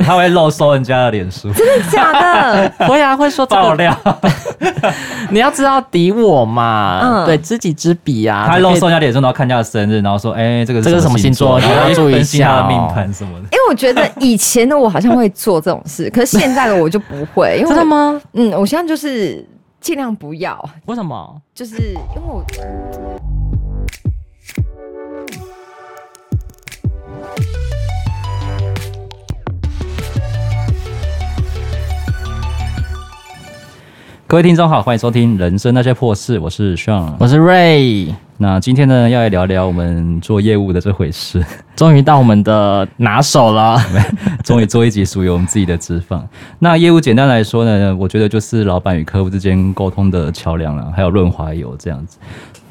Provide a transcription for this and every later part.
他会漏搜人家的脸书，真的假的？会啊，会说爆料。你要知道敌我嘛，嗯，对，知己知彼啊。他漏搜人家脸书，然后看人家的生日，然后说，哎，这个这个是什么星座？你要注意一下他的命盘什么的。因为我觉得以前的我好像会做这种事，可是现在的我就不会。因为真的吗？嗯，我现在就是尽量不要。为什么？就是因为我。各位听众好，欢迎收听《人生那些破事》，我是 Sean，我是 Ray。那今天呢，要来聊聊我们做业务的这回事。终于到我们的拿手了，终于做一集属于我们自己的脂肪。那业务简单来说呢，我觉得就是老板与客户之间沟通的桥梁了，还有润滑油这样子。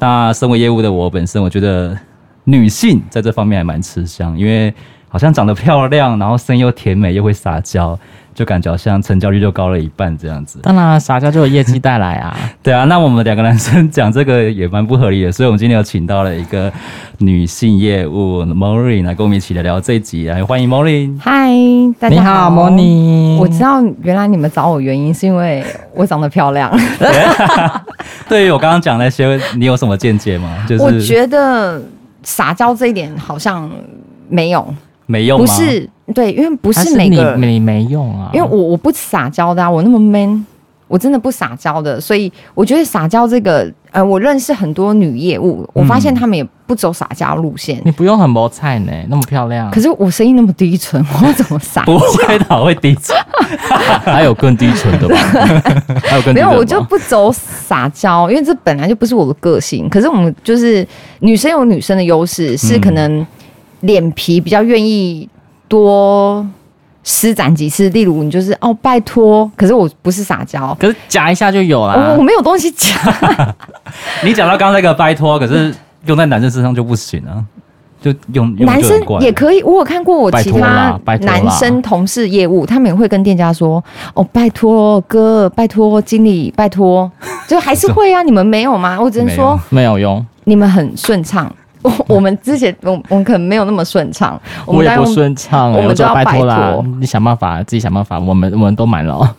那身为业务的我本身，我觉得女性在这方面还蛮吃香，因为好像长得漂亮，然后声音又甜美，又会撒娇。就感觉好像成交率就高了一半这样子。当然，撒娇就有业绩带来啊。对啊，那我们两个男生讲这个也蛮不合理的，所以我们今天有请到了一个女性业务 Maureen 来跟我们一起来聊这一集，来欢迎 Maureen。嗨，大家好，Maureen。我知道原来你们找我原因是因为我长得漂亮。对于我刚刚讲那些，你有什么见解吗？就是我觉得撒娇这一点好像没有。没用，不是对，因为不是每个你没用啊，因为我我不撒娇的啊，我那么 man，我真的不撒娇的，所以我觉得撒娇这个，呃，我认识很多女业务，我发现她们也不走撒娇路线。你不用很磨菜呢，那么漂亮，可是我声音那么低沉，我要怎么撒娇？不会的，会低沉，还有更低沉的吧？还有更低沉的吗？没有，我就不走撒娇，因为这本来就不是我的个性。可是我们就是女生有女生的优势，是可能。脸皮比较愿意多施展几次，例如你就是哦拜托，可是我不是撒娇，可是夹一下就有了。我我没有东西夹。你讲到刚刚那个拜托，可是用在男生身上就不行啊，就用，用男生也可以。我有看过我其他男生同事业务，他们也会跟店家说哦拜托哥，拜托经理，拜托，就还是会啊。你们没有吗？我只能说没有用，你们很顺畅。我 我们之前我我们可能没有那么顺畅，我也不顺畅，我们就要拜托啦。你想办法，自己想办法。我们我们都满了，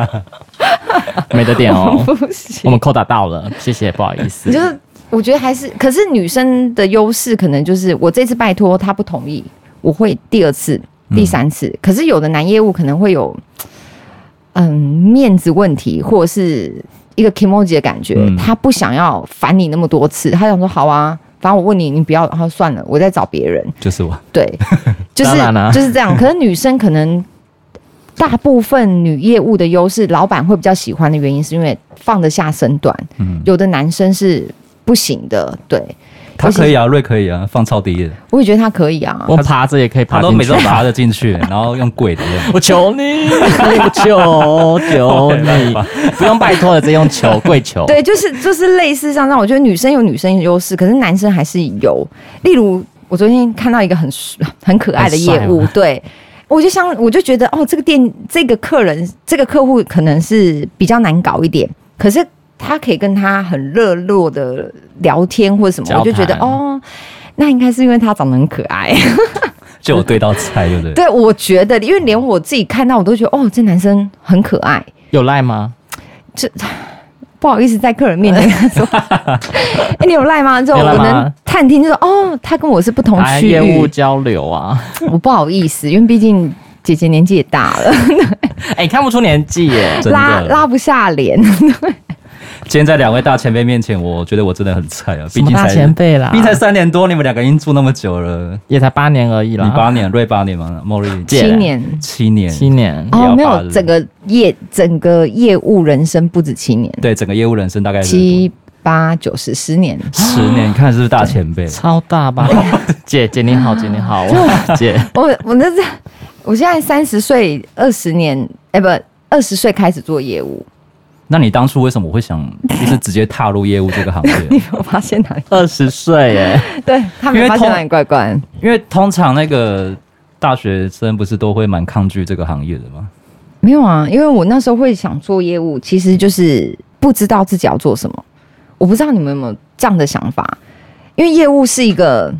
没得点哦，我们扣打到了，谢谢，不好意思。就是我觉得还是，可是女生的优势可能就是我这次拜托她不同意，我会第二次、第三次。嗯、可是有的男业务可能会有嗯面子问题，或者是。一个 kimoji 的感觉，嗯、他不想要烦你那么多次，他想说好啊，反正我问你，你不要，然后算了，我再找别人。就是我，对，就是就是这样。可是女生可能大部分女业务的优势，老板会比较喜欢的原因，是因为放得下身段。嗯，有的男生是不行的，对。他可以啊，瑞可以啊，放超低的。我也觉得他可以啊，我爬着也可以爬，他都每次都爬着进去，然后用跪的。我求你，我求求你，不用拜托了，直接用求跪求。对，就是就是类似像这样，我觉得女生有女生的优势，可是男生还是有。例如，我昨天看到一个很很可爱的业务，对，我就想，我就觉得哦，这个店这个客人这个客户可能是比较难搞一点，可是。他可以跟他很热络的聊天或者什么，我就觉得哦，那应该是因为他长得很可爱，就有对到菜，对不对？对，我觉得，因为连我自己看到我都觉得哦，这男生很可爱。有赖吗？这不好意思在客人面前 说，哎、欸，你有赖吗？就我能探听，就说哦，他跟我是不同区域业务交流啊。我不好意思，因为毕竟姐姐年纪也大了，哎、欸，看不出年纪耶，拉拉不下脸。今天在两位大前辈面前，我觉得我真的很菜啊！毕竟大前辈啦，毕竟才三年多，你们两个已经住那么久了，也才八年而已啦。你八年，瑞八年吗？莫瑞七年，七年，七年哦，没有，整个业整个业务人生不止七年，对，整个业务人生大概七八九十十年，十年，你看是不是大前辈？超大吧？姐姐你好，姐你好，姐，我我那是我现在三十岁，二十年，哎，不，二十岁开始做业务。那你当初为什么会想 就是直接踏入业务这个行业？你有发现哪里？二十岁耶？对，他们发现哪里怪怪？因为通常那个大学生不是都会蛮抗拒这个行业的吗？没有啊，因为我那时候会想做业务，其实就是不知道自己要做什么。我不知道你们有没有这样的想法？因为业务是一个，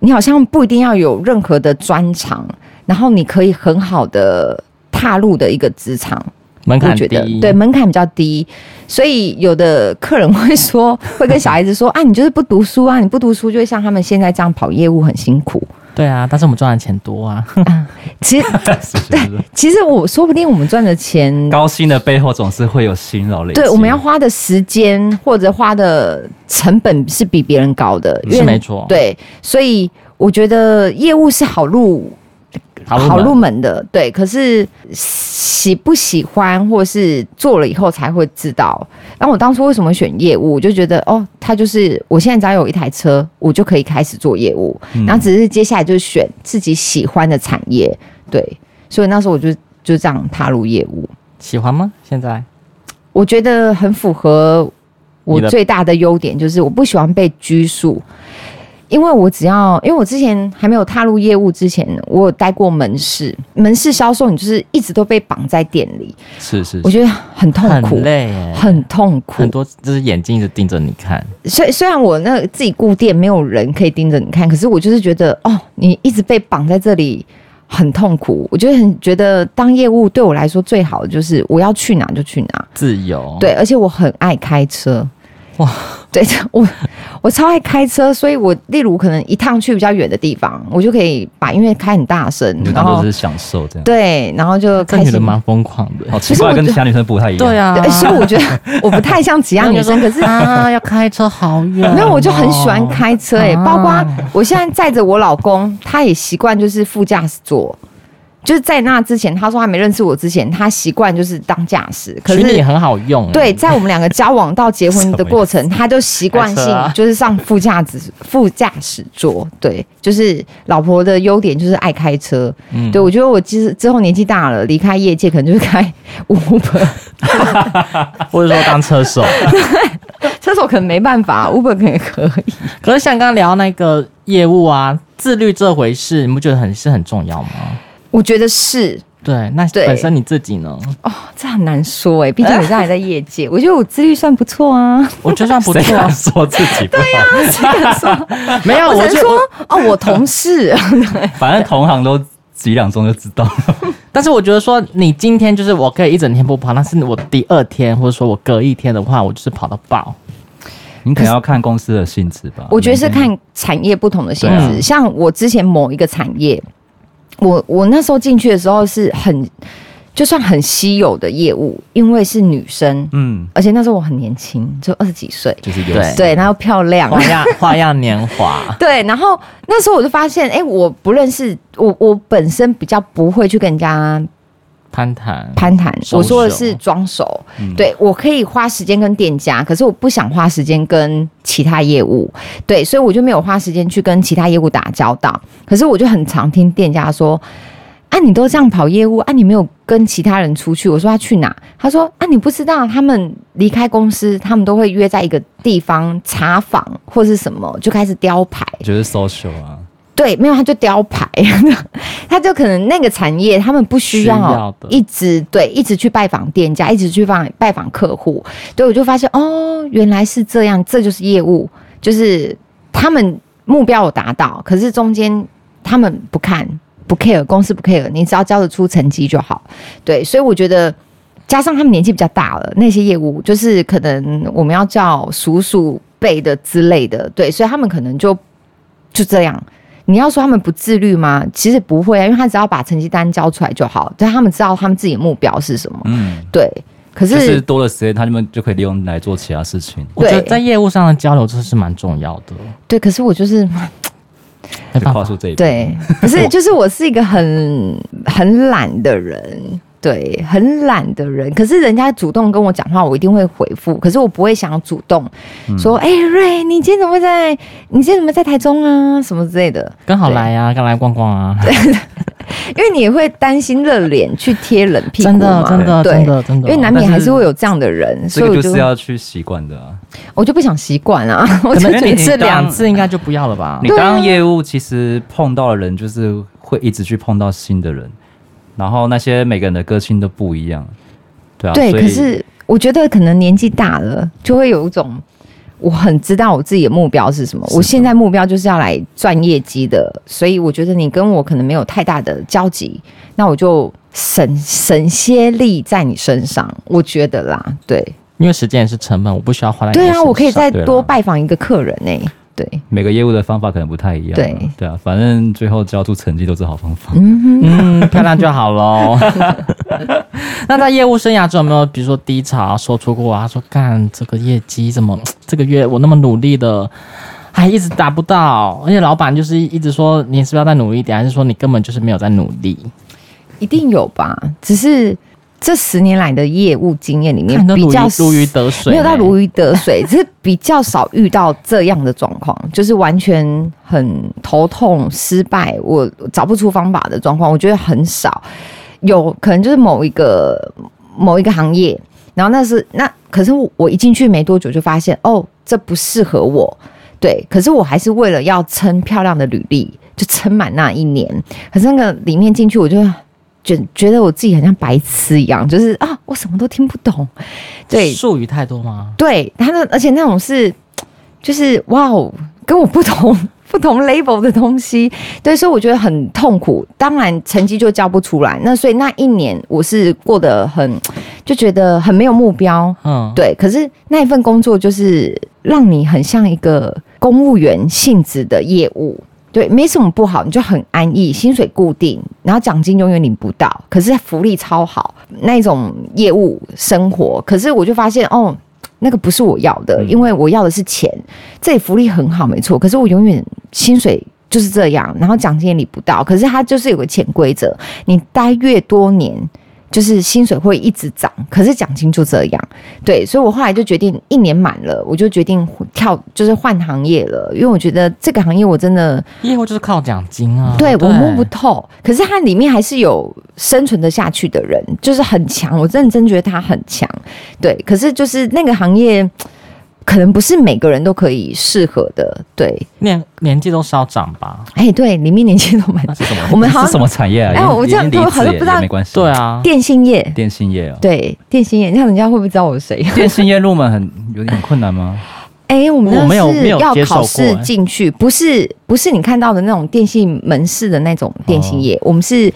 你好像不一定要有任何的专长，然后你可以很好的踏入的一个职场。门槛觉得低，对，门槛比较低，所以有的客人会说，会跟小孩子说啊，你就是不读书啊，你不读书就会像他们现在这样跑业务很辛苦。对啊，但是我们赚的钱多啊。啊其实 对，其实我说不定我们赚的钱，高薪的背后总是会有辛劳累积。对，我们要花的时间或者花的成本是比别人高的，是没错。对，所以我觉得业务是好路。好入，好入门的，对。可是喜不喜欢，或是做了以后才会知道。然后我当初为什么选业务，我就觉得哦，他就是我现在只要有一台车，我就可以开始做业务。嗯、然后只是接下来就是选自己喜欢的产业，对。所以那时候我就就这样踏入业务。喜欢吗？现在我觉得很符合我最大的优点，就是我不喜欢被拘束。因为我只要，因为我之前还没有踏入业务之前，我有待过门市，门市销售，你就是一直都被绑在店里，是是，是，我觉得很痛苦，很累，很痛苦，很多就是眼睛一直盯着你看。虽虽然我那自己顾店，没有人可以盯着你看，可是我就是觉得，哦，你一直被绑在这里，很痛苦。我觉得很觉得当业务对我来说最好的就是我要去哪就去哪，自由。对，而且我很爱开车。哇，对，我我超爱开车，所以我例如可能一趟去比较远的地方，我就可以把音乐开很大声，然后是享受这样。对，然后就开始。这女的蛮疯狂的，好奇怪，跟其他女生不太一样。对啊，所以我觉得我不太像其他女生，可是啊，要开车好远，哦。没有，我就很喜欢开车哎，包括我现在载着我老公，他也习惯就是副驾驶座。就是在那之前，他说他没认识我之前，他习惯就是当驾驶。可是也很好用。对，在我们两个交往到结婚的过程，他就习惯性就是上副驾驶副驾驶座。对，就是老婆的优点就是爱开车。嗯，对，我觉得我其实之后年纪大了，离开业界可能就是开 Uber，或者说当车手。对，车手可能没办法，Uber 可能也可以。可是像刚刚聊那个业务啊，自律这回事，你不觉得很是很重要吗？我觉得是对，那本身你自己呢？哦，这很难说哎，毕竟你现在还在业界，我觉得我自律算不错啊。我觉得算不错，说自己对呀、啊，这个说没有，我就说哦，我同事，反正同行都几两钟就知道。但是我觉得说，你今天就是我可以一整天不跑，但是我第二天或者说我隔一天的话，我就是跑到爆。你可能要看公司的性质吧。我觉得是看产业不同的性质，啊、像我之前某一个产业。我我那时候进去的时候是很，就算很稀有的业务，因为是女生，嗯，而且那时候我很年轻，就二十几岁，就是对。对，然后漂亮，花样花样年华，对，然后那时候我就发现，哎、欸，我不认识我，我本身比较不会去跟人家。攀谈，攀谈。我说的是装熟，嗯、对，我可以花时间跟店家，可是我不想花时间跟其他业务，对，所以我就没有花时间去跟其他业务打交道。可是我就很常听店家说：“啊，你都这样跑业务，啊，你没有跟其他人出去。”我说：“他去哪？”他说：“啊，你不知道，他们离开公司，他们都会约在一个地方茶坊或是什么，就开始雕牌，就是 social 啊。”对，没有他就雕牌，他就可能那个产业他们不需要一直对一直去拜访店家，一直去访拜访客户。对，我就发现哦，原来是这样，这就是业务，就是他们目标有达到，可是中间他们不看不 care，公司不 care，你只要交得出成绩就好。对，所以我觉得加上他们年纪比较大了，那些业务就是可能我们要叫叔叔辈的之类的，对，所以他们可能就就这样。你要说他们不自律吗？其实不会啊，因为他只要把成绩单交出来就好，但他们知道他们自己的目标是什么。嗯，对。可是，就是多了时间，他们就可以利用来做其他事情。我觉得在业务上的交流，这是蛮重要的。对，可是我就是没跨出这一步。对，可是就是我是一个很很懒的人。对，很懒的人，可是人家主动跟我讲话，我一定会回复。可是我不会想主动说：“哎、瑞，你今天怎么会在？你今天怎么在台中啊？什么之类的？”刚好来啊，刚来逛逛啊。对，因为你会担心热脸去贴冷屁股真的，真的，真的，真的。因为难免还是会有这样的人，所以我就是要去习惯的啊。我就不想习惯啊。我可能一次两次应该就不要了吧？你当业务其实碰到的人，就是会一直去碰到新的人。然后那些每个人的个性都不一样，对啊。对，可是我觉得可能年纪大了，就会有一种我很知道我自己的目标是什么。我现在目标就是要来赚业绩的，所以我觉得你跟我可能没有太大的交集，那我就省省些力在你身上。我觉得啦，对，因为时间也是成本，我不需要花在对啊，我可以再多拜访一个客人呢、欸。对，每个业务的方法可能不太一样。对，对啊，反正最后交出成绩都是好方法。嗯嗯，漂亮就好喽。那在业务生涯中有没有，比如说低潮说出过啊？说干这个业绩怎么这个月我那么努力的，还一直达不到？而且老板就是一直说你是不是要再努力一点，还是说你根本就是没有在努力？一定有吧，只是。这十年来的业务经验里面，比较如鱼得水，没有到如鱼得水，只是比较少遇到这样的状况，就是完全很头痛、失败，我找不出方法的状况，我觉得很少。有可能就是某一个某一个行业，然后那是那，可是我一进去没多久就发现，哦，这不适合我。对，可是我还是为了要撑漂亮的履历，就撑满那一年。可是那个里面进去，我就。觉觉得我自己很像白痴一样，就是啊，我什么都听不懂。对，术语太多吗？对，他的而且那种是，就是哇哦，跟我不同 不同 label 的东西，对，所以我觉得很痛苦。当然成绩就交不出来，那所以那一年我是过得很，就觉得很没有目标。嗯，对。可是那一份工作就是让你很像一个公务员性质的业务。对，没什么不好，你就很安逸，薪水固定，然后奖金永远领不到，可是福利超好，那种业务生活。可是我就发现，哦，那个不是我要的，因为我要的是钱。这里福利很好，没错，可是我永远薪水就是这样，然后奖金也领不到。可是它就是有个潜规则，你待越多年。就是薪水会一直涨，可是奖金就这样，对，所以我后来就决定一年满了，我就决定跳，就是换行业了，因为我觉得这个行业我真的业务就是靠奖金啊，对，对我摸不透，可是它里面还是有生存的下去的人，就是很强，我认真觉得他很强，对，可是就是那个行业。可能不是每个人都可以适合的，对，年年纪都稍长吧？哎，对，里面年纪都蛮。是什么？我们好像是什么产业啊？哎，我这样都好像不知道，没关系。对啊，电信业，电信业啊，对，电信业，你看人家会不会知道我是谁？电信业入门很有点困难吗？哎，我们那是要考试进去，不是不是你看到的那种电信门市的那种电信业，我们是。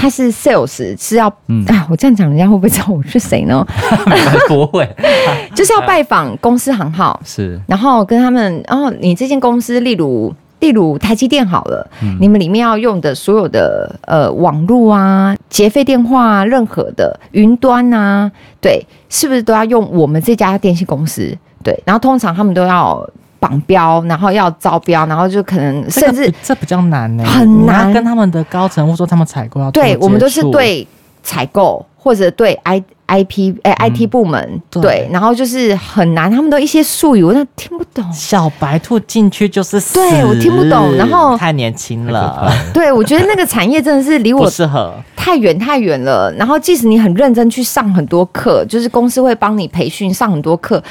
他是 sales，是要、嗯、啊，我这样讲，人家会不会知道我是谁呢？不会，就是要拜访公司行号，是，然后跟他们，然后你这间公司，例如例如台积电好了，嗯、你们里面要用的所有的呃网络啊、结费电话啊、任何的云端啊，对，是不是都要用我们这家电信公司？对，然后通常他们都要。绑标，然后要招标，然后就可能甚至这比较难呢，很难跟他们的高层或者说他们采购要对，我们都是对采购或者对 I I P 哎 I T 部门对，然后就是很难，他们都一些术语我都听不懂。小白兔进去就是死，对我听不懂，然后太年轻了，对我觉得那个产业真的是离我适合太远太远了。然后即使你很认真去上很多课，就是公司会帮你培训上很多课。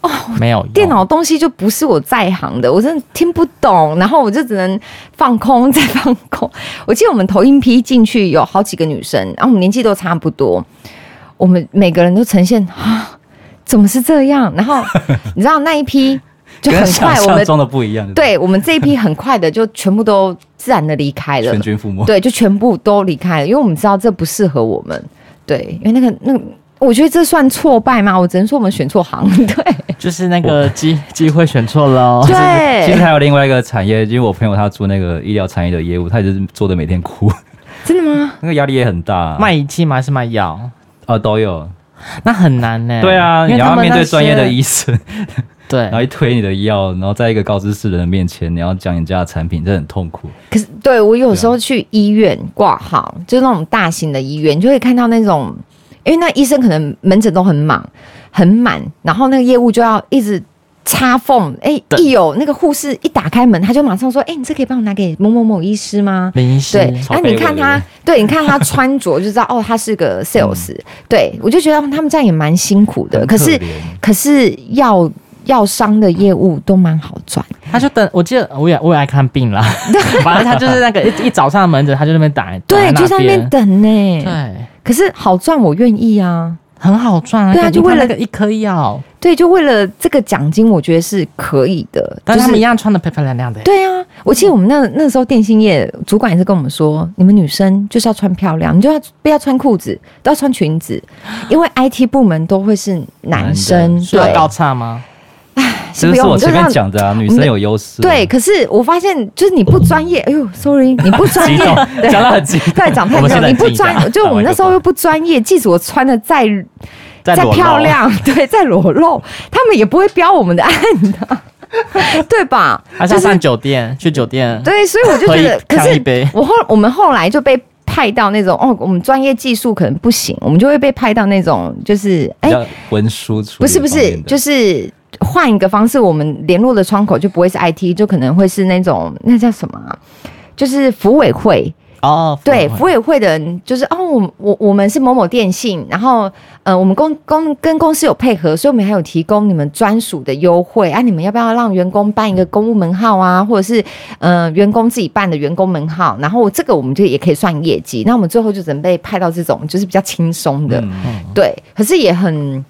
哦，没有电脑东西就不是我在行的，我真的听不懂，然后我就只能放空再放空。我记得我们头一批进去有好几个女生，然后我们年纪都差不多，我们每个人都呈现啊，怎么是这样？然后 你知道那一批就很快，我们装的不一样，对我们这一批很快的就全部都自然的离开了，全军覆没，对，就全部都离开了，因为我们知道这不适合我们，对，因为那个那个。我觉得这算挫败吗？我只能说我们选错行，对，就是那个机机会选错了。对，其实还有另外一个产业，因为我朋友他做那个医疗产业的业务，他就是做的每天哭。真的吗？那个压力也很大啊。卖仪器吗？还是卖药？啊，都有。那很难呢。对啊，你要面对专业的医生，对，然后一推你的药，然后在一个高知识的人面前，你要讲你家的产品，这很痛苦。可是，对我有时候去医院挂号，就是那种大型的医院，你就会看到那种。因为那医生可能门诊都很忙很满，然后那个业务就要一直插缝。哎、欸，一有那个护士一打开门，他就马上说：“哎、欸，你这可以帮我拿给某某某医师吗？”林医师。对，那你看他，对，你看他穿着就知道 哦，他是个 sales、嗯。对，我就觉得他们这样也蛮辛苦的。可，可是，可是药药商的业务都蛮好赚。他就等，我记得我也我也爱看病啦。反正他就是那个一一早上的门诊，他就那边打。对，就在那边等呢。对。可是好赚，我愿意啊。很好赚啊！对啊，就为了一颗药，对，就为了这个奖金，我觉得是可以的。但是他们一样穿的漂漂亮亮的。对啊，我记得我们那那时候电信业主管也是跟我们说，你们女生就是要穿漂亮，你就要不要穿裤子，都要穿裙子，因为 IT 部门都会是男生，需要倒差吗？这是我前面讲的啊，女生有优势。对，可是我发现就是你不专业，哎呦，sorry，你不专业，讲得很激动，对，讲太重，你不专，就我们那时候又不专业，即使我穿的再再漂亮，对，再裸露，他们也不会标我们的案的，对吧？还是上酒店，去酒店，对，所以我就觉得，可是我后我们后来就被派到那种哦，我们专业技术可能不行，我们就会被派到那种就是哎，文书不是不是，就是。换一个方式，我们联络的窗口就不会是 IT，就可能会是那种那叫什么、啊，就是服委会哦。对，服委会的人就是哦，我我我们是某某电信，然后呃，我们公公跟公司有配合，所以我们还有提供你们专属的优惠啊。你们要不要让员工办一个公务门号啊，或者是呃员工自己办的员工门号？然后这个我们就也可以算业绩。那我们最后就准备派到这种就是比较轻松的，嗯嗯对，可是也很。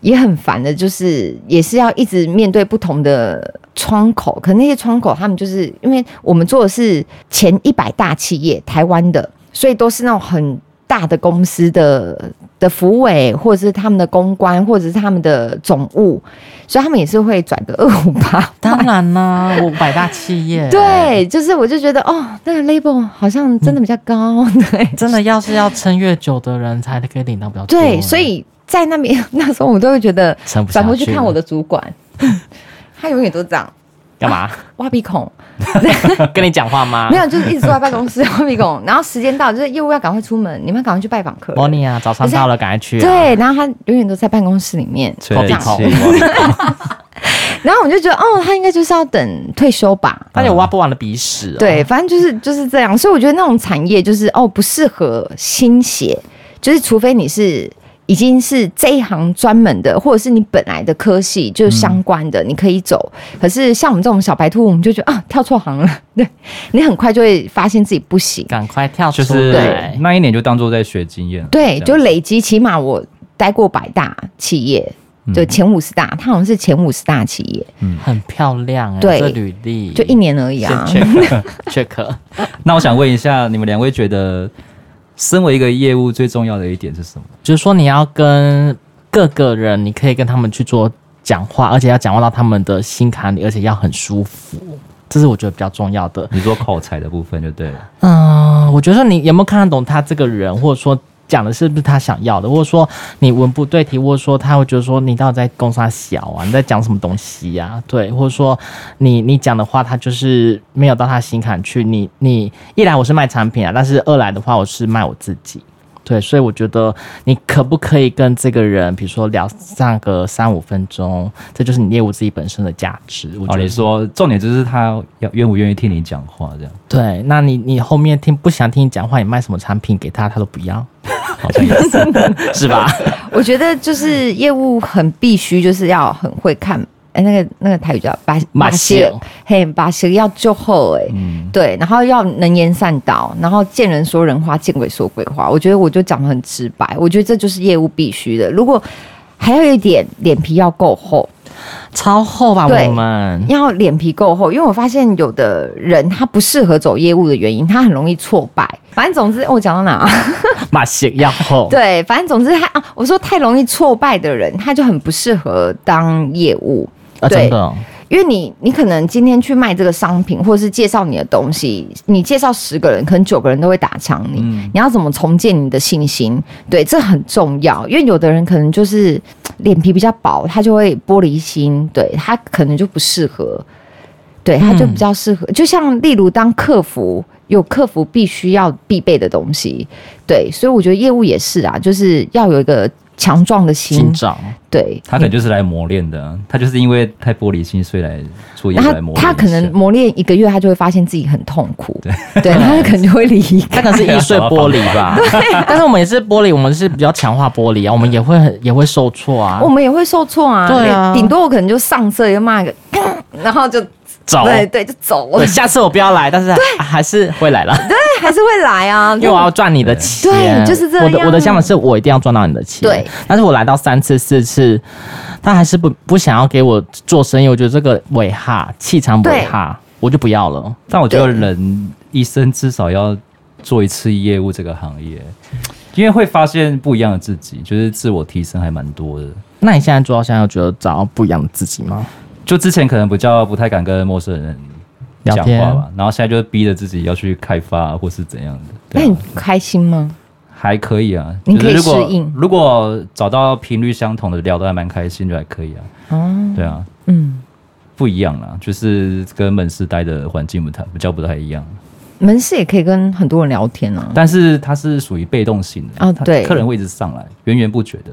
也很烦的，就是也是要一直面对不同的窗口，可那些窗口他们就是因为我们做的是前一百大企业，台湾的，所以都是那种很大的公司的的服委，或者是他们的公关，或者是他们的总务，所以他们也是会转个二五八。当然啦，五百大企业，对，就是我就觉得哦，那个 label 好像真的比较高，嗯、对，真的要是要撑越久的人才可以领到比较多。对，所以。在那边 那时候，我都会觉得转回去看我的主管，他永远都这样，干嘛？挖鼻孔，跟你讲话吗？没有，就是一直坐在办公室挖鼻孔。然后时间到，就是业务要赶快出门，你们赶快去拜访客人。n 尼啊，早上到了，赶快去。对，然后他永远都在办公室里面挖鼻孔。然后我就觉得，哦，他应该就是要等退休吧？他有挖不完的鼻屎。对，反正就是就是这样。所以我觉得那种产业就是哦，不适合新血，就是除非你是。已经是这一行专门的，或者是你本来的科系就是相关的，嗯、你可以走。可是像我们这种小白兔，我们就觉得啊，跳错行了。对，你很快就会发现自己不行，赶快跳出来。就是，那一年就当做在学经验。对，就累积，起码我待过百大企业，嗯、就前五十大，他好像是前五十大企业，嗯，很漂亮，对，履历就一年而已啊。check，那我想问一下，你们两位觉得？身为一个业务，最重要的一点是什么？就是说你要跟各个人，你可以跟他们去做讲话，而且要讲话到他们的心坎里，而且要很舒服，这是我觉得比较重要的。你说口才的部分就对了。嗯，我觉得你有没有看得懂他这个人，或者说。讲的是不是他想要的，或者说你文不对题，或者说他会觉得说你到底在攻他小啊？你在讲什么东西呀、啊？对，或者说你你讲的话他就是没有到他心坎去。你你一来我是卖产品啊，但是二来的话我是卖我自己。对，所以我觉得你可不可以跟这个人，比如说聊上个三五分钟，这就是你业务自己本身的价值。我觉得、哦、你说重点就是他要愿不愿意听你讲话，这样。对，那你你后面听不想听你讲话，你卖什么产品给他，他都不要，好像也是，是吧？我觉得就是业务很必须，就是要很会看。哎，那个那个台语叫把把鞋，嘿，把鞋要就好哎，嗯、对，然后要能言善道，然后见人说人话，见鬼说鬼话。我觉得我就讲的很直白，我觉得这就是业务必须的。如果还有一点脸皮要够厚，超厚吧？我们要脸皮够厚，因为我发现有的人他不适合走业务的原因，他很容易挫败。反正总之，我讲到哪？把戏要后。对，反正总之他啊，我说太容易挫败的人，他就很不适合当业务。啊，真的哦，因为你你可能今天去卖这个商品，或者是介绍你的东西，你介绍十个人，可能九个人都会打枪你。嗯，你要怎么重建你的信心？对，这很重要。因为有的人可能就是脸皮比较薄，他就会玻璃心，对，他可能就不适合。对，他就比较适合，嗯，就像例如当客服，有客服必须要必备的东西。对，所以我觉得业务也是啊，就是要有一个。强壮的心，对，他可能就是来磨练的，嗯、他就是因为太玻璃心，所以来出业来磨练。他可能磨练一个月，他就会发现自己很痛苦，对，对 他可能就会离开。他可能是易碎玻璃吧，对。但是我们也是玻璃，我们是比较强化玻璃啊，我们也会很也会受挫啊，我们也会受挫啊，对啊，顶多我可能就上色就骂一个，然后就走，对对，就走了对，。下次我不要来，但是还还是会来了，对，还是会来啊，因为我要赚你的钱。对就是这样我的我的想法是我一定要赚到你的钱。对，但是我来到三次四次，他还是不不想要给我做生意，我觉得这个尾哈气场尾哈，我就不要了。但我觉得人一生至少要做一次业务这个行业，因为会发现不一样的自己，就是自我提升还蛮多的。那你现在做到现在，有觉得找到不一样的自己吗？就之前可能比较不太敢跟陌生人讲天话吧，然后现在就是逼着自己要去开发或是怎样的。那你开心吗？还可以啊，你可以如果适应如果找到频率相同的聊得还蛮开心，就还可以啊。哦，对啊，嗯，不一样啦，就是跟门市待的环境不太比较不太一样。门市也可以跟很多人聊天啊。但是它是属于被动型的它哦对客人会一直上来，源源不绝的。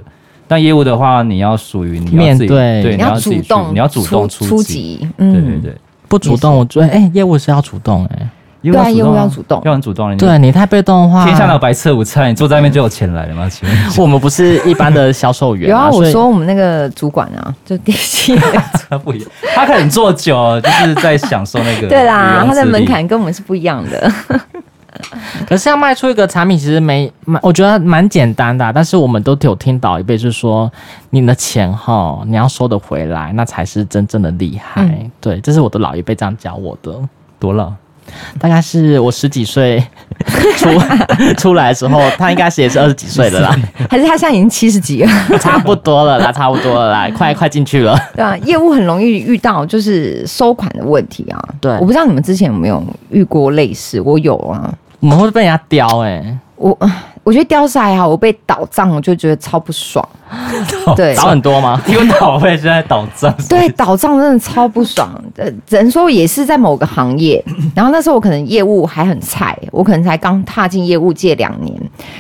但业务的话，你要属于你要自己面对对，你要主动，你要主动出出击。嗯，对对对，不主动，我觉得哎、业务是要主动哎、业对啊业务务要主动要很主动。你对你太被动的话，天下哪有白吃午餐？你坐在那边就有钱来了吗？请问我们不是一般的销售员、有啊，我说我们那个主管啊，就电信，他不一样，他可能做久，就是在享受那个 对啦，他的门。槛跟我们是不一样的。可是要卖出一个产品，其实没蛮，我觉得蛮简单的啊、但是我们都有听到一辈，就是说你的钱哈，你要收得回来，那才是真正的厉害。嗯对，这是我的老一辈这样教我的。多了？大概是我十几岁 出 出来的时候，他应该是也是二十几岁的啦，还是他现在已经七十几了？差不多了啦，差不多了啦，快快进去了。对啊，业务很容易遇到就是收款的问题啊。对我不知道你们之前有没有遇过类似，我有啊。我们会被人家叼哎、我我觉得雕是还好，我被倒账我就觉得超不爽。对倒很多吗？因为倒会现在倒账。对，倒账真的超不爽。呃，只能说也是在某个行业，然后那时候我可能业务还很菜，我可能才刚踏进业务界两年，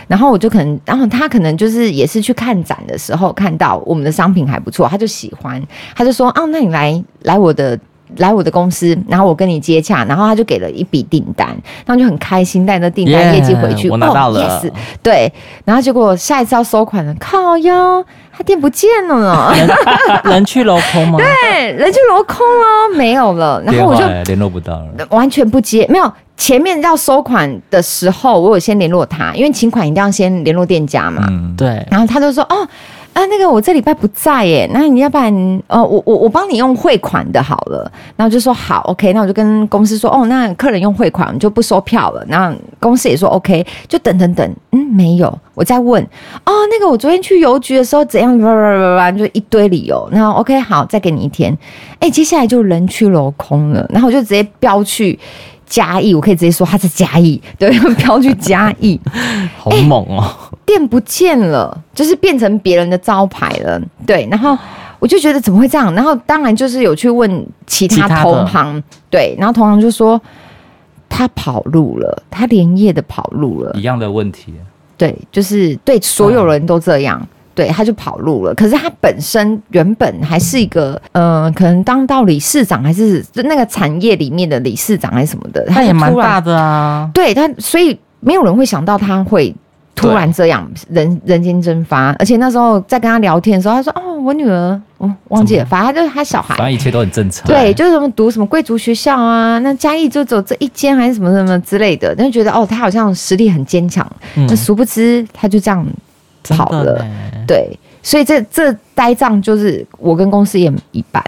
然后我就可能，然后他可能就是也是去看展的时候看到我们的商品还不错，他就喜欢，他就说，啊，那你来来我的。来我的公司，然后我跟你接洽，然后他就给了一笔订单，然后就很开心带着订单业绩回去，我拿到了哦 yes，对，然后结果下一次要收款了，靠哟，他店不见了呢，人 人去楼空吗？对，人去楼空了，没有了，然后我就联络不到了。完全不接，没有。前面要收款的时候，我有先联络他，因为请款一定要先联络店家嘛。嗯，对，然后他就说：“哦，啊，那个我这礼拜不在耶，那你要不然，呃，我我我帮你用汇款的好了。”然后就说：“好，OK。”那我就跟公司说：“哦，那客人用汇款，我们就不收票了。”然后公司也说：“OK。”就等等等，嗯，没有，我再问。哦，那个我昨天去邮局的时候怎样？叭叭叭叭，就一堆理由。然后 OK，好，再给你一天。哎，接下来就人去楼空了，然后我就直接飙去。嘉义，我可以直接说他是嘉义，对，飘去嘉义，好猛哦！店不见了，就是变成别人的招牌了，对，然后我就觉得怎么会这样？然后当然就是有去问其他同行，对，然后同行就说他跑路了，他连夜的跑路了，一样的问题。对，就是对所有人都这样。对，他就跑路了。可是他本身原本还是一个，嗯、呃，可能当到理事长，还是就那个产业里面的理事长，还是什么的，他也蛮大的啊。对他，所以没有人会想到他会突然这样人人间蒸发。而且那时候在跟他聊天的时候，他说：“哦，我女儿，我忘记了，反正他就是他小孩，反正一切都很正常。对，就是什么读什么贵族学校啊，那嘉义就走这一间还是什么什么之类的，就觉得哦，他好像实力很坚强。嗯那殊不知他就这样跑了，对。”所以这这呆账就是我跟公司也一般，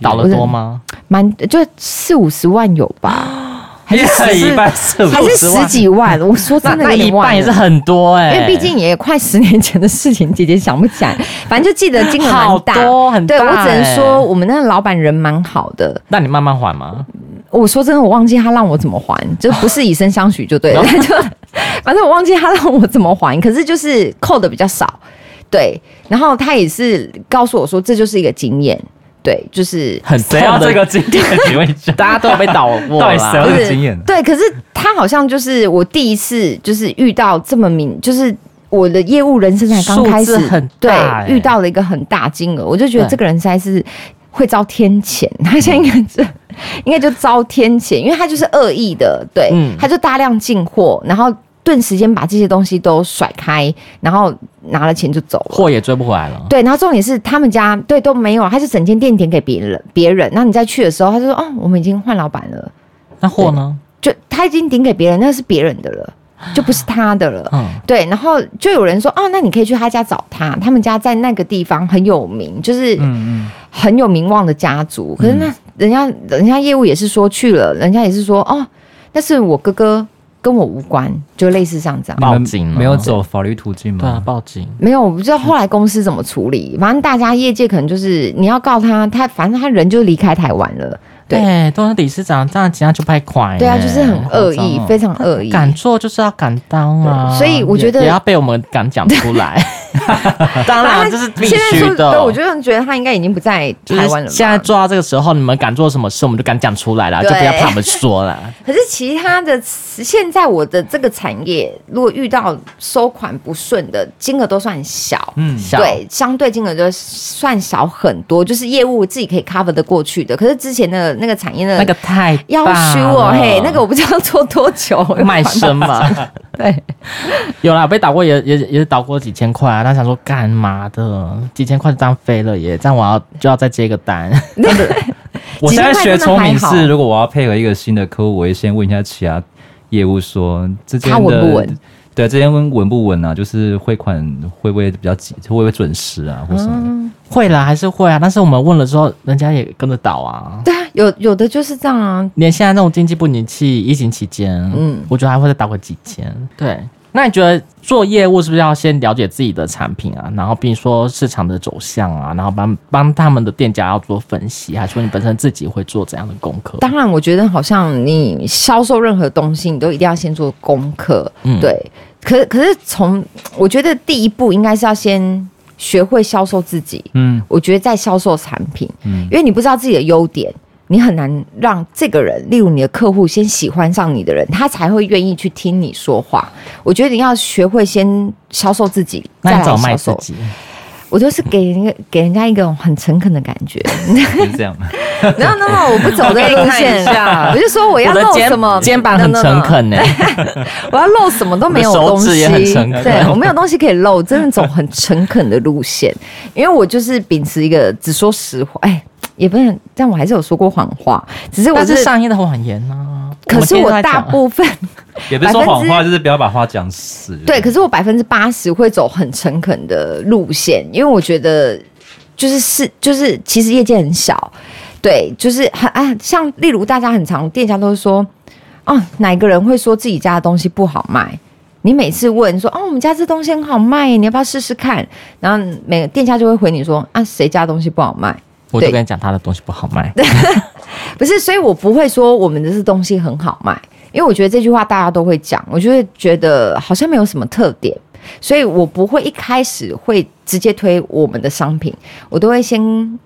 倒了多吗？蛮就四五十万有吧，还是一半四五十万，还是十几万？我说真的，那一半也是很多哎、欸，因为毕竟也快十年前的事情，姐姐想不起来。反正就记得金额蛮大，多很大、欸。对我只能说，我们那个老板人蛮好的。那你慢慢还吗？我说真的，我忘记他让我怎么还，就不是以身相许就对了。就反正我忘记他让我怎么还，可是就是扣的比较少。对，然后他也是告诉我说，这就是一个经验。对，就是很谁要这个经验？请问一下，大家都有被倒过 到底谁要这个经验？对，可是他好像就是我第一次，就是遇到这么明，就是我的业务人生才刚开始，很对，遇到了一个很大金额，我就觉得这个人实在是会遭天谴。他现在应该是应该就遭天谴，因为他就是恶意的，对，嗯、他就大量进货，然后。顿时间把这些东西都甩开，然后拿了钱就走了，货也追不回来了。对，然后重点是他们家对都没有，他是整间店点给别人，别人。那你再去的时候，他就说：“哦，我们已经换老板了。”那货呢？就他已经顶给别人，那是别人的了，就不是他的了。嗯，对。然后就有人说：“哦，那你可以去他家找他，他们家在那个地方很有名，就是很有名望的家族。嗯”可是那人家人家业务也是说去了，人家也是说：“哦。”但是我哥哥跟我无关，就类似像这样报警，没有走法律途径吗？对啊，报警没有，我不知道后来公司怎么处理。反正大家业界可能就是你要告他，他反正他人就离开台湾了。对，都是理事长这样，其他就拍快。对啊，就是很恶意，非常恶意。敢做就是要敢当啊！所以我觉得也要被我们敢讲出来。当然这是必须的。对，我觉得觉得他应该已经不在台湾了。现在做到这个时候，你们敢做什么事，我们就敢讲出来了，就不要怕我们说了。可是其他的，现在我的这个产业，如果遇到收款不顺的金额都算小，嗯，对，相对金额就算小很多，就是业务自己可以 cover 得过去的。可是之前的。那个产业的那个太要虚哦，嘿，那个我不知道做多久，卖身嘛。对，有啦，被打过也也也是倒过几千块啊。他想说干嘛的？几千块就当飞了耶，这样我要就要再接一个单。对我现在学聪明是，如果我要配合一个新的客户，我会先问一下其他业务说，这间的他稳不稳？对，这间稳不稳啊？就是汇款会不会比较急？会不会准时啊？或什么？嗯、会啦，还是会啊？但是我们问了之后，人家也跟着倒啊。对啊，有有的就是这样啊。连现在那种经济不景气、疫情期间，嗯，我觉得还会再倒个几千。对，那你觉得做业务是不是要先了解自己的产品啊？然后比如说市场的走向啊，然后帮帮他们的店家要做分析，还是说你本身自己会做怎样的功课？当然，我觉得好像你销售任何东西，你都一定要先做功课。嗯，对。可可是从我觉得第一步应该是要先学会销售自己，嗯，我觉得在销售产品，嗯，因为你不知道自己的优点，你很难让这个人，例如你的客户先喜欢上你的人，他才会愿意去听你说话。我觉得你要学会先销售自己，再来销售。我就是给人家给人家一个很诚恳的感觉，是这样吗？然后那么我不走这个路线，我就说我要露什么肩膀很诚恳呢，我要露什么都没有东西，对我没有东西可以露，真的走很诚恳的路线，因为我就是秉持一个只说实话，哎，也不能，但我还是有说过谎话，只是我是商业的谎言呢。可是我大部分 也不是说谎话，就是不要把话讲死。对，可是我百分之八十会走很诚恳的路线，因为我觉得就是是就是其实业界很小，对，就是很啊，像例如大家很常店家都是说，哦，哪个人会说自己家的东西不好卖？你每次问说，哦，我们家这东西很好卖，你要不要试试看？然后每个店家就会回你说，啊，谁家的东西不好卖？我就跟你讲，他的东西不好卖。不是，所以我不会说我们的这东西很好卖，因为我觉得这句话大家都会讲，我就会觉得好像没有什么特点，所以我不会一开始会直接推我们的商品，我都会先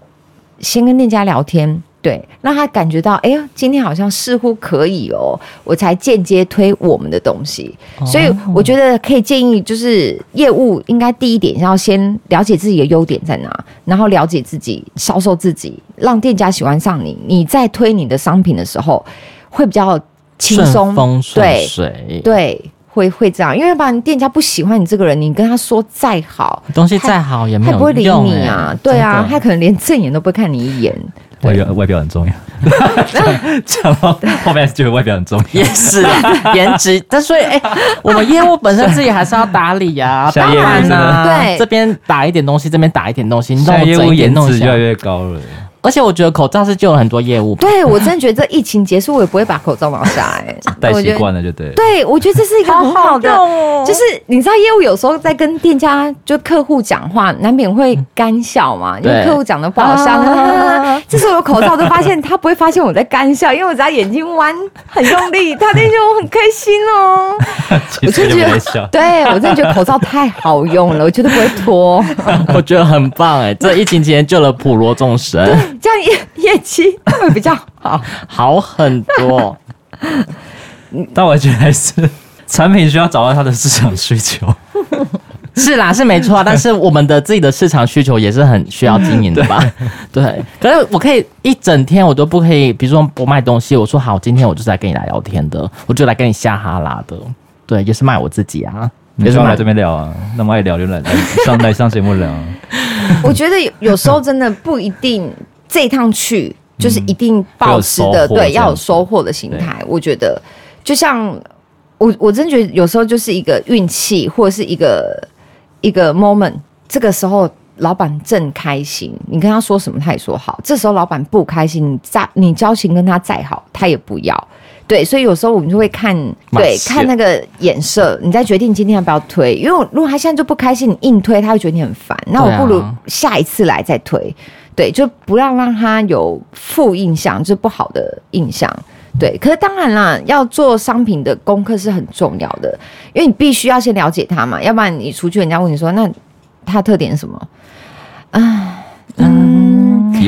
先跟店家聊天，对，让他感觉到，哎呀，今天好像似乎可以哦，我才间接推我们的东西，所以我觉得可以建议，就是业务应该第一点要先了解自己的优点在哪，然后了解自己，销售自己。让店家喜欢上你，你在推你的商品的时候会比较轻松，顺风顺水，对对，会会这样，因为不然店家不喜欢你这个人，你跟他说再好，东西再好也没有用，他不会理你啊，对啊，他可能连正眼都不会看你一眼。外表外表很重要，讲到 后面觉得外表很重要，也是啊，颜值。但所以，哎，我们业务本身自己还是要打理呀，当然呢，对，这边打一点东西，这边打一点东西，你懂我业务颜值越来越高了。而且我觉得口罩是救了很多业务。对，我真的觉得这疫情结束，我也不会把口罩拿下来。戴习惯了就对。对，我觉得这是一个很好的，就是你知道业务有时候在跟店家就客户讲话，难免会干笑嘛，因为客户讲的不好笑。这时候有口罩，就发现他不会发现我在干笑，因为我只要眼睛弯很用力，他那种很开心哦。我真的觉得，对我真的觉得口罩太好用了，我觉得不会脱。我觉得很棒哎，这疫情期间救了普罗众生。这样业业绩会比较好，好很多。但我觉得还是产品需要找到它的市场需求。是啦，是没错。但是我们的自己的市场需求也是很需要经营的吧？对，对。可是我可以一整天我都不可以，比如说不卖东西。我说好，今天我就是来跟你来聊天的，我就来跟你瞎哈拉的。对，也是卖我自己啊，你也是来这边聊啊，那么爱聊就来来上来上节目聊啊。我觉得有有时候真的不一定这一趟去就是一定保持的、嗯、对要有收获的心态。我觉得就像我我真觉得有时候就是一个运气或者是一个一个 moment，这个时候老板正开心，你跟他说什么他也说好。这时候老板不开心，你再你交情跟他再好，他也不要。对，所以有时候我们就会看，对，看那个眼色，你再决定今天要不要推。因为如果他现在就不开心，你硬推，他会觉得你很烦。那我不如下一次来再推，对，就不要让他有负印象，就是不好的印象。对，可是当然啦，要做商品的功课是很重要的，因为你必须要先了解他嘛，要不然你出去，人家问你说，那他特点是什么？啊，嗯。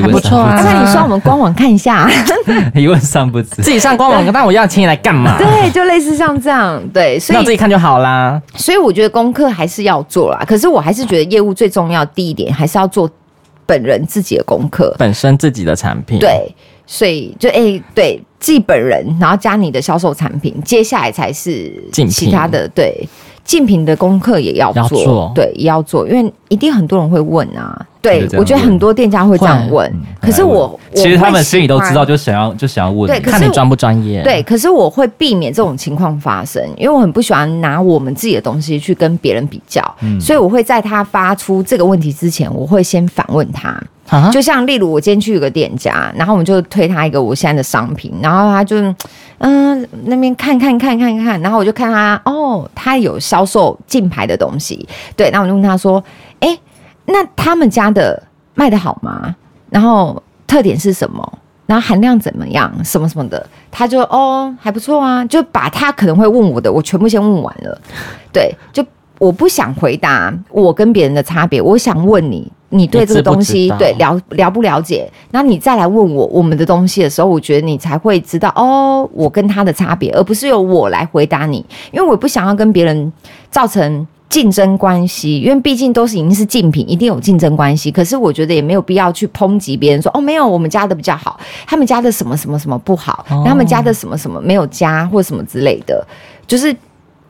还不错啊，那你上我们官网看一下，一问三不知，自己上官网，但我要请你来干嘛？对，就类似像这样，对，所以那自己看就好啦。所以我觉得功课还是要做啦，可是我还是觉得业务最重要第一点还是要做本人自己的功课，本身自己的产品。对，所以就哎、欸，对，自己本人，然后加你的销售产品，接下来才是其他的，对。竞品的功课也要做，要做，对，也要做，因为一定很多人会问啊。对，我觉得很多店家会这样问，嗯、可是我，其实他们心里都知道，就想要就想要问，对，看你专不专业。对，可是我会避免这种情况发生，因为我很不喜欢拿我们自己的东西去跟别人比较，嗯、所以我会在他发出这个问题之前，我会先反问他。就像例如我今天去一个店家，然后我们就推他一个我现在的商品，然后他就嗯那边看看看看看，然后我就看他哦，他有销售竞牌的东西，对，那我就问他说，哎，那他们家的卖的好吗？然后特点是什么？然后含量怎么样？什么什么的，他就哦还不错啊，就把他可能会问我的，我全部先问完了，对，就我不想回答我跟别人的差别，我想问你。你对这个东西对了了不了解？那你再来问我我们的东西的时候，我觉得你才会知道哦，我跟他的差别，而不是由我来回答你，因为我不想要跟别人造成竞争关系，因为毕竟都是已经是竞品，一定有竞争关系。可是我觉得也没有必要去抨击别人说哦，没有我们家的比较好，他们家的什么什么什么不好，他们家的什么什么没有加或什么之类的，就是。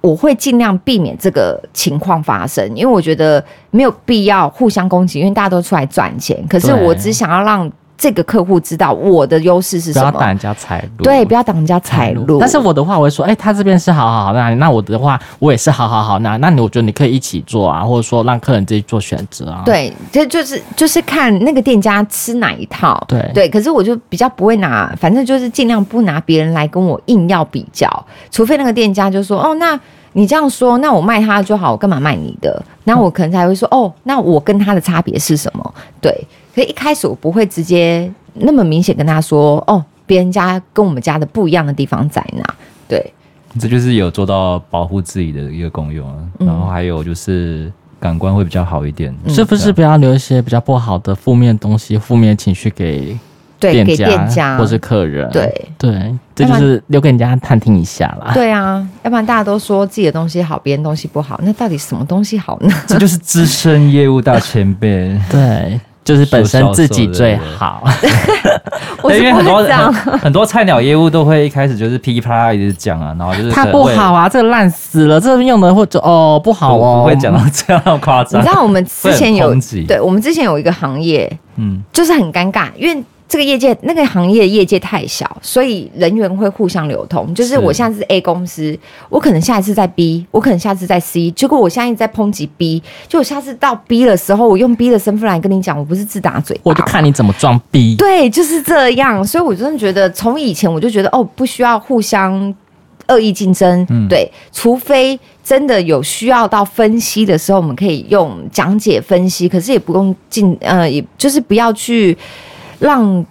我会尽量避免这个情况发生，因为我觉得没有必要互相攻击，因为大家都出来赚钱。可是我只想要让这个客户知道我的优势是什么，不要挡人家财路。对，不要挡人家财路。但是我的话，我会说，哎、欸，他这边是好好好，那那我的话，我也是好好好，那那你我觉得你可以一起做啊，或者说让客人自己做选择啊。对，这就是就是看那个店家吃哪一套。对对，可是我就比较不会拿，反正就是尽量不拿别人来跟我硬要比较，除非那个店家就说，哦，那。你这样说，那我卖他就好，我干嘛卖你的？那我可能才会说，哦，那我跟他的差别是什么？对，所以一开始我不会直接那么明显跟他说，哦，别人家跟我们家的不一样的地方在哪？对，这就是有做到保护自己的一个功用啊。然后还有就是感官会比较好一点，嗯、是不是不要留一些比较不好的负面东西、负面情绪给？对，给店家或是客人，对对，这就是留给人家探听一下啦。对啊，要不然大家都说自己的东西好，别人东西不好，那到底什么东西好呢？这就是资深业务大前辈，对，就是本身自己最好。我因为很多很，很多菜鸟业务都会一开始就是噼里啪啦一直讲啊，然后就是他不好啊，这个烂死了，这边用的或者哦不好哦，不会讲到这样夸张。你知道我们之前有对，我们之前有一个行业，嗯，就是很尴尬，因为。这个业界那个行业业界太小，所以人员会互相流通。就是我现在是 A 公司，我可能下一次在 B，我可能下次在 C。结果我现在一直在抨击 B，就我下次到 B 的时候，我用 B 的身份来跟你讲，我不是自打嘴巴，我就看你怎么装 B。对，就是这样。所以我真的觉得，从以前我就觉得，哦，不需要互相恶意竞争。嗯，对，除非真的有需要到分析的时候，我们可以用讲解分析，可是也不用进，呃，也就是不要去。让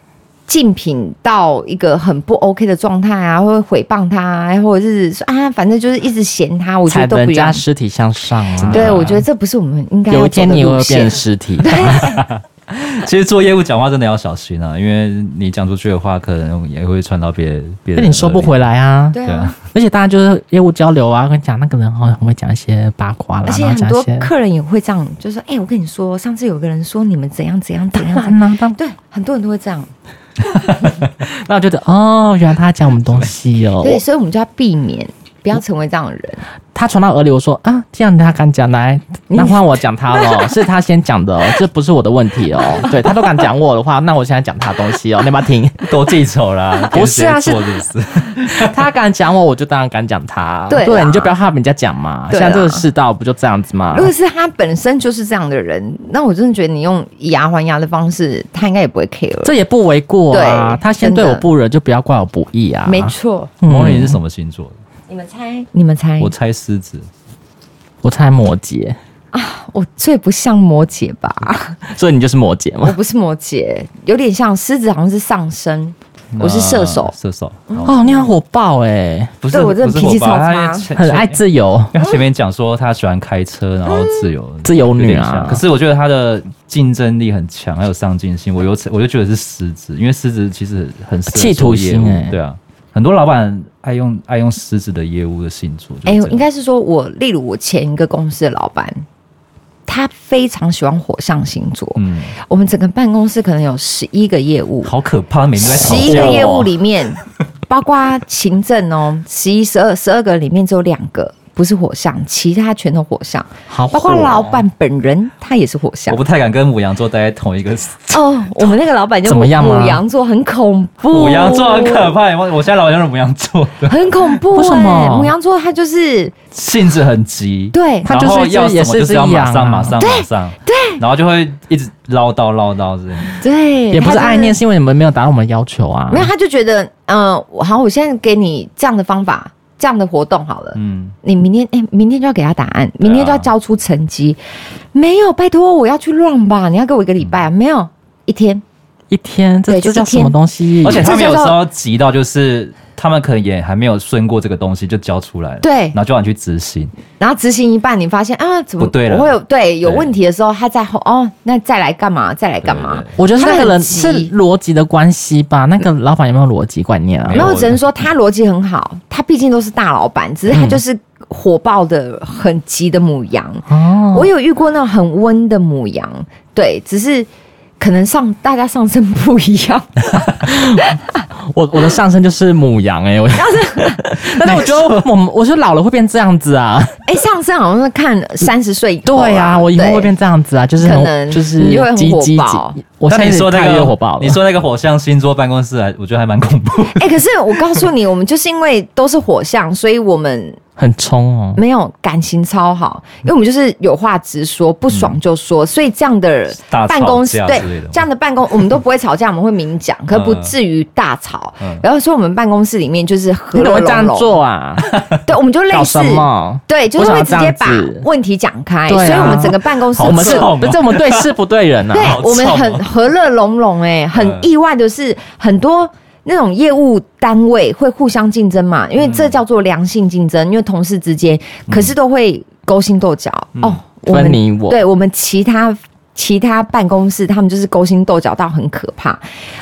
竞品到一个很不 OK 的状态啊，或者诽谤他，啊或者是说啊，反正就是一直嫌他，我觉得都不要。尸体向上啊！对，我觉得这不是我们应该有一天你会变尸体。对 其实做业务讲话真的要小心啊，因为你讲出去的话，可能也会传到别别人。那你收不回来啊。对啊。而且大家就是业务交流啊，跟你讲那个人好像很会讲一些八卦啦。而且很多客人也会这样，就是说，哎、欸，我跟你说，上次有个人说你们怎样怎样怎样怎样。当对，很多人都会这样。那我觉得，哦，原来他讲我们东西哦。对，所以我们就要避免，不要成为这样的人。他传到耳里，我说啊，这样他敢讲来，那换我讲他了，是他先讲的，这不是我的问题哦。对他都敢讲我的话，那我现在讲他东西哦，你要不要听？都记仇了，不是啊，是，是他敢讲我，我就当然敢讲他。对，对，你就不要怕人家讲嘛。现在这个世道不就这样子吗？如果是他本身就是这样的人，那我真的觉得你用以牙还牙的方式，他应该也不会 care。这也不为过啊。他先对我不仁，就不要怪我不义啊。没错。王林是什么星座的？你们猜？你们猜？我猜狮子，我猜摩羯啊！我最不像摩羯吧？所以你就是摩羯吗？我不是摩羯，有点像狮子，好像是上升。我是射手，射手。哦，你好火爆哎！不是，我这脾气超差，很爱自由。他前面讲说他喜欢开车，然后自由，自由女啊。可是我觉得他的竞争力很强，还有上进心。我有，我就觉得是狮子，因为狮子其实很企图心哎。对啊。很多老板爱用爱用狮子的业务的星座，哎、欸，应该是说我，例如我前一个公司的老板，他非常喜欢火象星座。嗯，我们整个办公室可能有十一个业务，好可怕，每天在十一个业务里面，包括行政哦，十一、十二、十二个里面只有两个。不是火象，其他全都火象，好火哦、包括老板本人，他也是火象。我不太敢跟母羊座待在同一个。哦，我们那个老板就怎么样？母羊座很恐怖，母羊座很可怕。我我现在老板就是母羊座的，很恐怖、欸。为什么？牡羊座他就是性子很急，对，他就是要什么就是要马上马上马上，对，然后就会一直唠叨唠叨这样。对，也不是爱念，是因为你们没有达到我们要求啊。没有，他就觉得，嗯、呃，好，我现在给你这样的方法。这样的活动好了，嗯，你明天哎、欸，明天就要给他答案，明天就要交出成绩，啊、没有，拜托，我要去 run 吧，你要给我一个礼拜啊，没有，一天，一天，这这叫什么东西？而且他们有时候急到就是。他们可能也还没有顺过这个东西就交出来了，对，然后就让你去执行，然后执行一半，你发现啊，怎么不对了？会有对有问题的时候，他在后哦，那再来干嘛？再来干嘛？我觉得那个人是逻辑的关系吧。那个老板有没有逻辑观念啊？那我只能说他逻辑很好，他毕竟都是大老板，只是他就是火爆的很急的母羊。哦，我有遇过那种很温的母羊，对，只是。可能上大家上身不一样，我我的上身就是母羊哎、欸，我但是 但是我觉得我我是老了会变这样子啊，哎、欸、上身好像是看三十岁以后、啊，对呀、啊，我以后会变这样子啊，就是可能就是你就会很火爆。我现在说那个火爆，你说那个火象星座办公室还我觉得还蛮恐怖。哎、欸，可是我告诉你，我们就是因为都是火象，所以我们。很冲哦，没有感情超好，因为我们就是有话直说，不爽就说，所以这样的办公室对这样的办公，我们都不会吵架，我们会明讲，可不至于大吵。然后说我们办公室里面就是和乐融融，这样做啊？对，我们就类似，对，就是会直接把问题讲开，所以我们整个办公室我们是，不是我们对事不对人啊？对，我们很和乐融融，哎，很意外的是很多。那种业务单位会互相竞争嘛？因为这叫做良性竞争，因为同事之间，可是都会勾心斗角、嗯、哦。分你我，对我们其他其他办公室，他们就是勾心斗角到很可怕。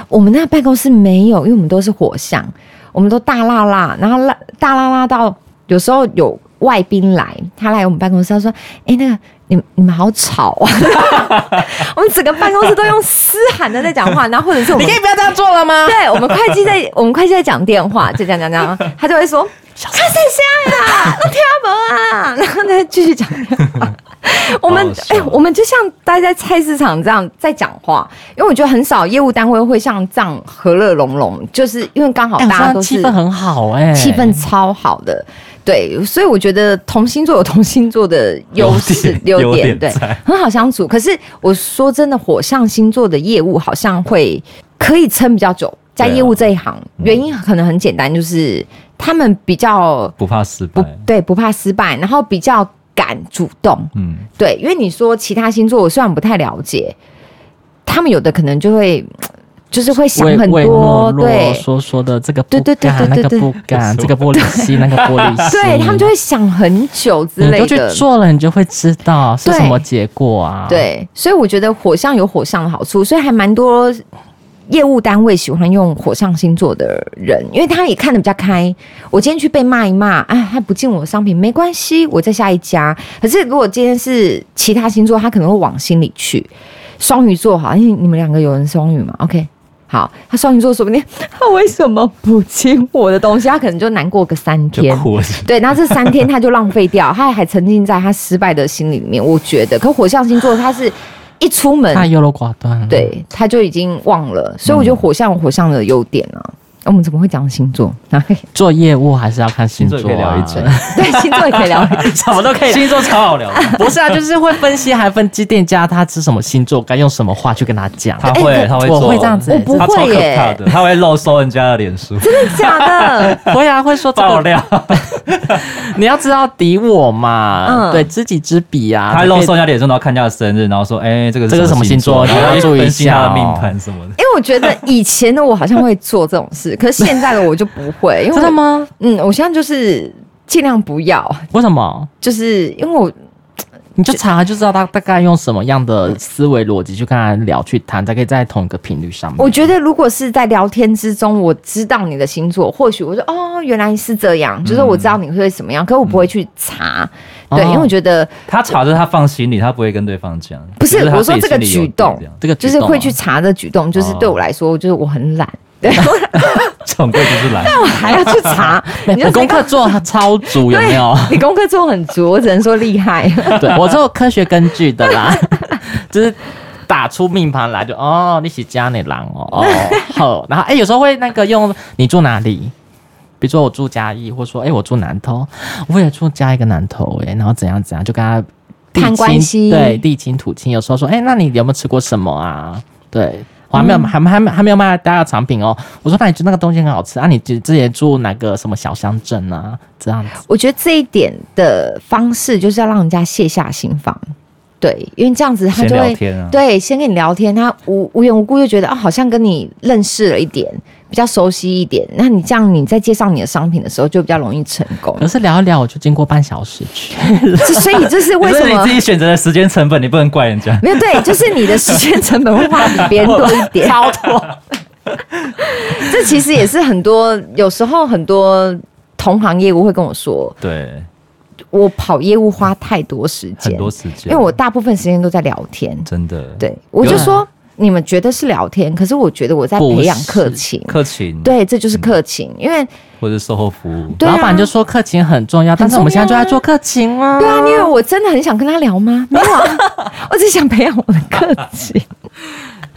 我们那办公室没有，因为我们都是火象，我们都大辣辣，然后辣大辣辣到有时候有外宾来，他来我们办公室，他说：“哎、欸，那个。”你们你们好吵啊！我们整个办公室都用嘶喊的在讲话，然后或者是我们你可以不要这样做了吗？对，我们会计在 我们会计在讲电话，就这样讲讲，他就会说看谁谁啊，都听不懂啊，然后再继续讲电话。我们哎、欸，我们就像待在菜市场这样在讲话，因为我觉得很少业务单位会像这样和乐融融，就是因为刚好大家都是、欸、气氛很好哎、欸，气氛超好的。对，所以我觉得同星座有同星座的优势优点，对，很好相处。可是我说真的，火象星座的业务好像会可以撑比较久，在业务这一行，原因可能很简单，就是他们比较不怕失败，对，不怕失败，然后比较敢主动，嗯，对，因为你说其他星座，我虽然不太了解，他们有的可能就会。就是会想很多，对，说说的这个不敢，那个不敢，这个玻璃心，那个玻璃心，对，他们就会想很久之类的。你都去做了，你就会知道是什么结果啊。对，所以我觉得火象有火象的好处，所以还蛮多业务单位喜欢用火象星座的人，因为他也看得比较开。我今天去被骂一骂，哎，他不进我的商品没关系，我在下一家。可是如果今天是其他星座，他可能会往心里去。双鱼座好，因为你们两个有人双鱼嘛？OK。好，他双鱼座说不定 他为什么不亲我的东西？他可能就难过个三天，对，那这三天他就浪费掉，他还沉浸在他失败的心里面。我觉得，可火象星座他是一出门他优柔寡断，对，他就已经忘了，所以我觉得火象有火象的优点啊。我们怎么会讲星座？做业务还是要看星座，啊，可以聊一整。对，星座也可以聊一整，什么都可以。星座超好聊，不是啊，就是会分析，还分析店家他是什么星座，该用什么话去跟他讲。他会，他会做，我会这样子，我不会耶。他超可怕的，他会漏搜人家的脸书，真的假的？会啊，会说爆料。你要知道敌我嘛，嗯，对，知己知彼啊。他露送人家脸书，然后看人家的生日，然后说，哎，这个这个什么星座？你要注意一下他的命盘什么的。因为我觉得以前的我好像会做这种事，可是现在的我就不会。因为真的吗？嗯，我现在就是尽量不要。为什么？就是因为我。你就查就知道他大概用什么样的思维逻辑去跟他聊去谈，才可以在同一个频率上面。我觉得如果是在聊天之中，我知道你的星座，或许我说哦，原来是这样，嗯、就是我知道你会怎么样，可是我不会去查，嗯、对，因为我觉得他查着他放心里，他不会跟对方讲。不是，我说这个举动，这个就是会去查的举动，就是对我来说，就是我很懒。对，总归就是懒，但我还要去查。你功课做超足，有没有？你功课做很足，我只能说厉害。对，我做科学根据的啦，就是打出命盘来就哦，你是家里狼哦哦 好，然后哎、欸，有时候会那个用你住哪里，比如说我住嘉义，或者说哎、欸、我住南投，我也住嘉义跟南投哎，然后怎样怎样，就跟他谈关系，对，地亲土亲，有时候说哎、欸，那你有没有吃过什么啊？对。我还没有，还没，还没，还没有卖大家的产品哦。我说，那你觉得那个东西很好吃啊？你之之前住哪个什么小乡镇啊？这样子，我觉得这一点的方式就是要让人家卸下心防。对，因为这样子他就会对先跟你聊天，他无无缘无故就觉得啊，好像跟你认识了一点，比较熟悉一点。那你这样你在介绍你的商品的时候就比较容易成功。可是聊一聊，我就经过半小时去，所以这是为什么你自己选择的时间成本，你不能怪人家。没有对，就是你的时间成本会花比别人多一点，超多。这其实也是很多，有时候很多同行业务会跟我说，对。我跑业务花太多时间，很多时间，因为我大部分时间都在聊天。真的，对，我就说你们觉得是聊天，可是我觉得我在培养客情，客情，对，这就是客情，因为或者售后服务，老板就说客情很重要，但是我们现在就在做客情啊。对啊，因为我真的很想跟他聊吗？没有啊，我只想培养我的客情。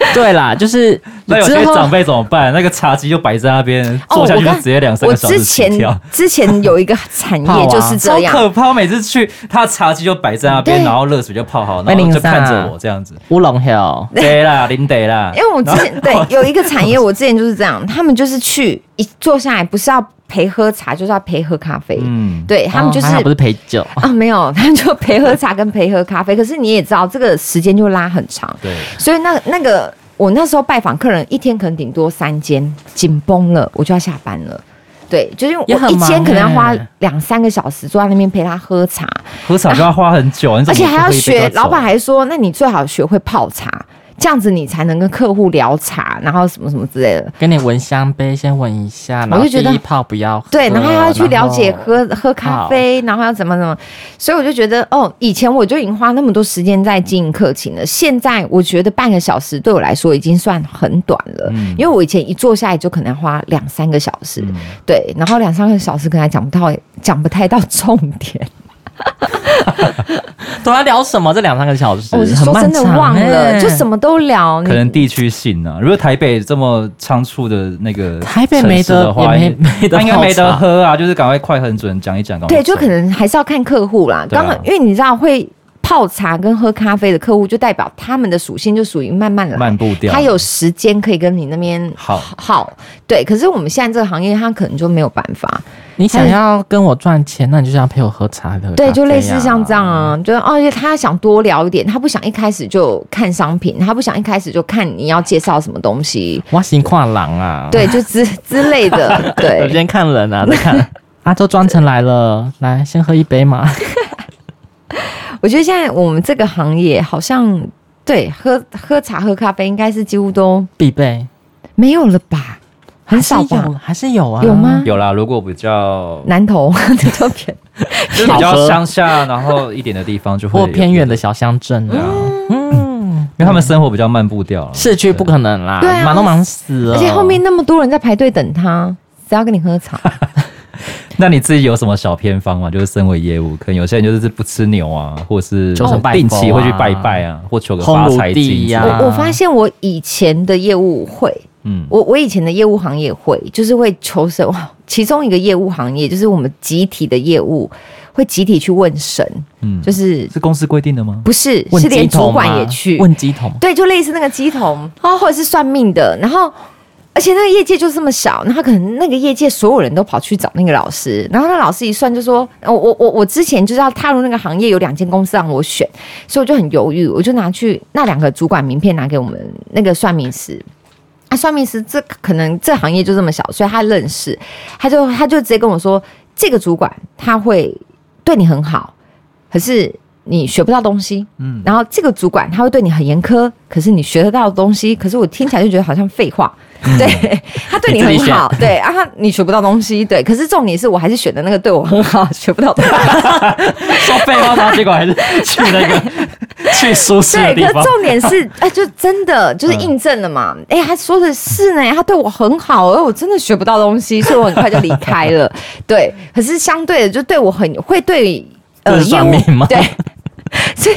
对啦，就是 那有些长辈怎么办？那个茶几就摆在那边，坐下去就直接两三个小时起跳。我之前之前有一个产业 就是这样，好可怕。每次去，他茶几就摆在那边，然后热水就泡好，然后就看着我这样子。乌龙 hill，对啦，林得啦。因为我之前对有一个产业，我之前就是这样，他们就是去一坐下来，不是要陪喝茶，就是要陪喝咖啡。嗯，对他们就是不是陪酒啊，没有，他们就陪喝茶跟陪喝咖啡。可是你也知道，这个时间就拉很长。对，所以那那个。我那时候拜访客人，一天可能顶多三间，紧绷了，我就要下班了。对，就是我一天可能要花两三个小时坐在那边陪他喝茶，喝茶就要花很久，而且还要学。老板还说，那你最好学会泡茶。这样子你才能跟客户聊茶，然后什么什么之类的。跟你闻香杯，先闻一下，然后第一泡不要喝。对，然后还要去了解喝喝咖啡，然后要怎么怎么。所以我就觉得，哦，以前我就已经花那么多时间在经营客情了。现在我觉得半个小时对我来说已经算很短了，嗯、因为我以前一坐下来就可能要花两三个小时，嗯、对，然后两三个小时可能还讲不到，讲不太到重点。都在聊什么？这两三个小时，我是说真的忘了，就什么都聊。可能地区性啊，如果台北这么仓促的那个台北没得的话，应该没得喝啊，就是赶快快很准讲一讲。对，就可能还是要看客户啦。刚好因为你知道会泡茶跟喝咖啡的客户，就代表他们的属性就属于慢慢来，慢步调，他有时间可以跟你那边好好。对，可是我们现在这个行业，他可能就没有办法。你想要跟我赚钱，那你就是要陪我喝茶的。对，就类似像这样啊，就哦，因为他想多聊一点，他不想一开始就看商品，他不想一开始就看你要介绍什么东西。我心跨廊啊，对，就之之类的。对，我 先看人啊，再看。阿周专程来了，来先喝一杯嘛。我觉得现在我们这个行业好像对喝喝茶喝咖啡应该是几乎都必备，没有了吧？很少吧？还是有啊？有吗？有啦。如果比较南投 这边，就比较乡下，然后一点的地方就会，或偏远的小乡镇啊。嗯，因为他们生活比较慢步调，市区不可能啦，对啊忙都忙死了，而且后面那么多人在排队等他，谁要跟你喝茶？那你自己有什么小偏方吗？就是身为业务，可能有些人就是不吃牛啊，或是求神拜佛啊定期会去拜拜啊，或求个发财金呀。我我发现我以前的业务会，嗯，我我以前的业务行业会，就是会求神。哇，其中一个业务行业就是我们集体的业务会集体去问神，嗯，就是是公司规定的吗？不是，是连主管也去问鸡童，对，就类似那个鸡童，哦，或者是算命的，然后。而且那个业界就这么小，那他可能那个业界所有人都跑去找那个老师，然后那老师一算就说：“我我我我之前就是要踏入那个行业，有两间公司让我选，所以我就很犹豫，我就拿去那两个主管名片拿给我们那个算命师。啊，算命师这可能这行业就这么小，所以他认识，他就他就直接跟我说，这个主管他会对你很好，可是你学不到东西。嗯，然后这个主管他会对你很严苛，可是你学得到的东西，可是我听起来就觉得好像废话。”对，他对你很好，对啊，你学不到东西，对。可是重点是我还是选的那个对我很好，学不到东西。说废话吗？结果还是 去那个去舒适的地方。对，可重点是，哎，就真的就是印证了嘛？哎、嗯，他说的是呢，他对我很好，而我真的学不到东西，所以我很快就离开了。对，可是相对的，就对我很会对呃业务吗？对。所以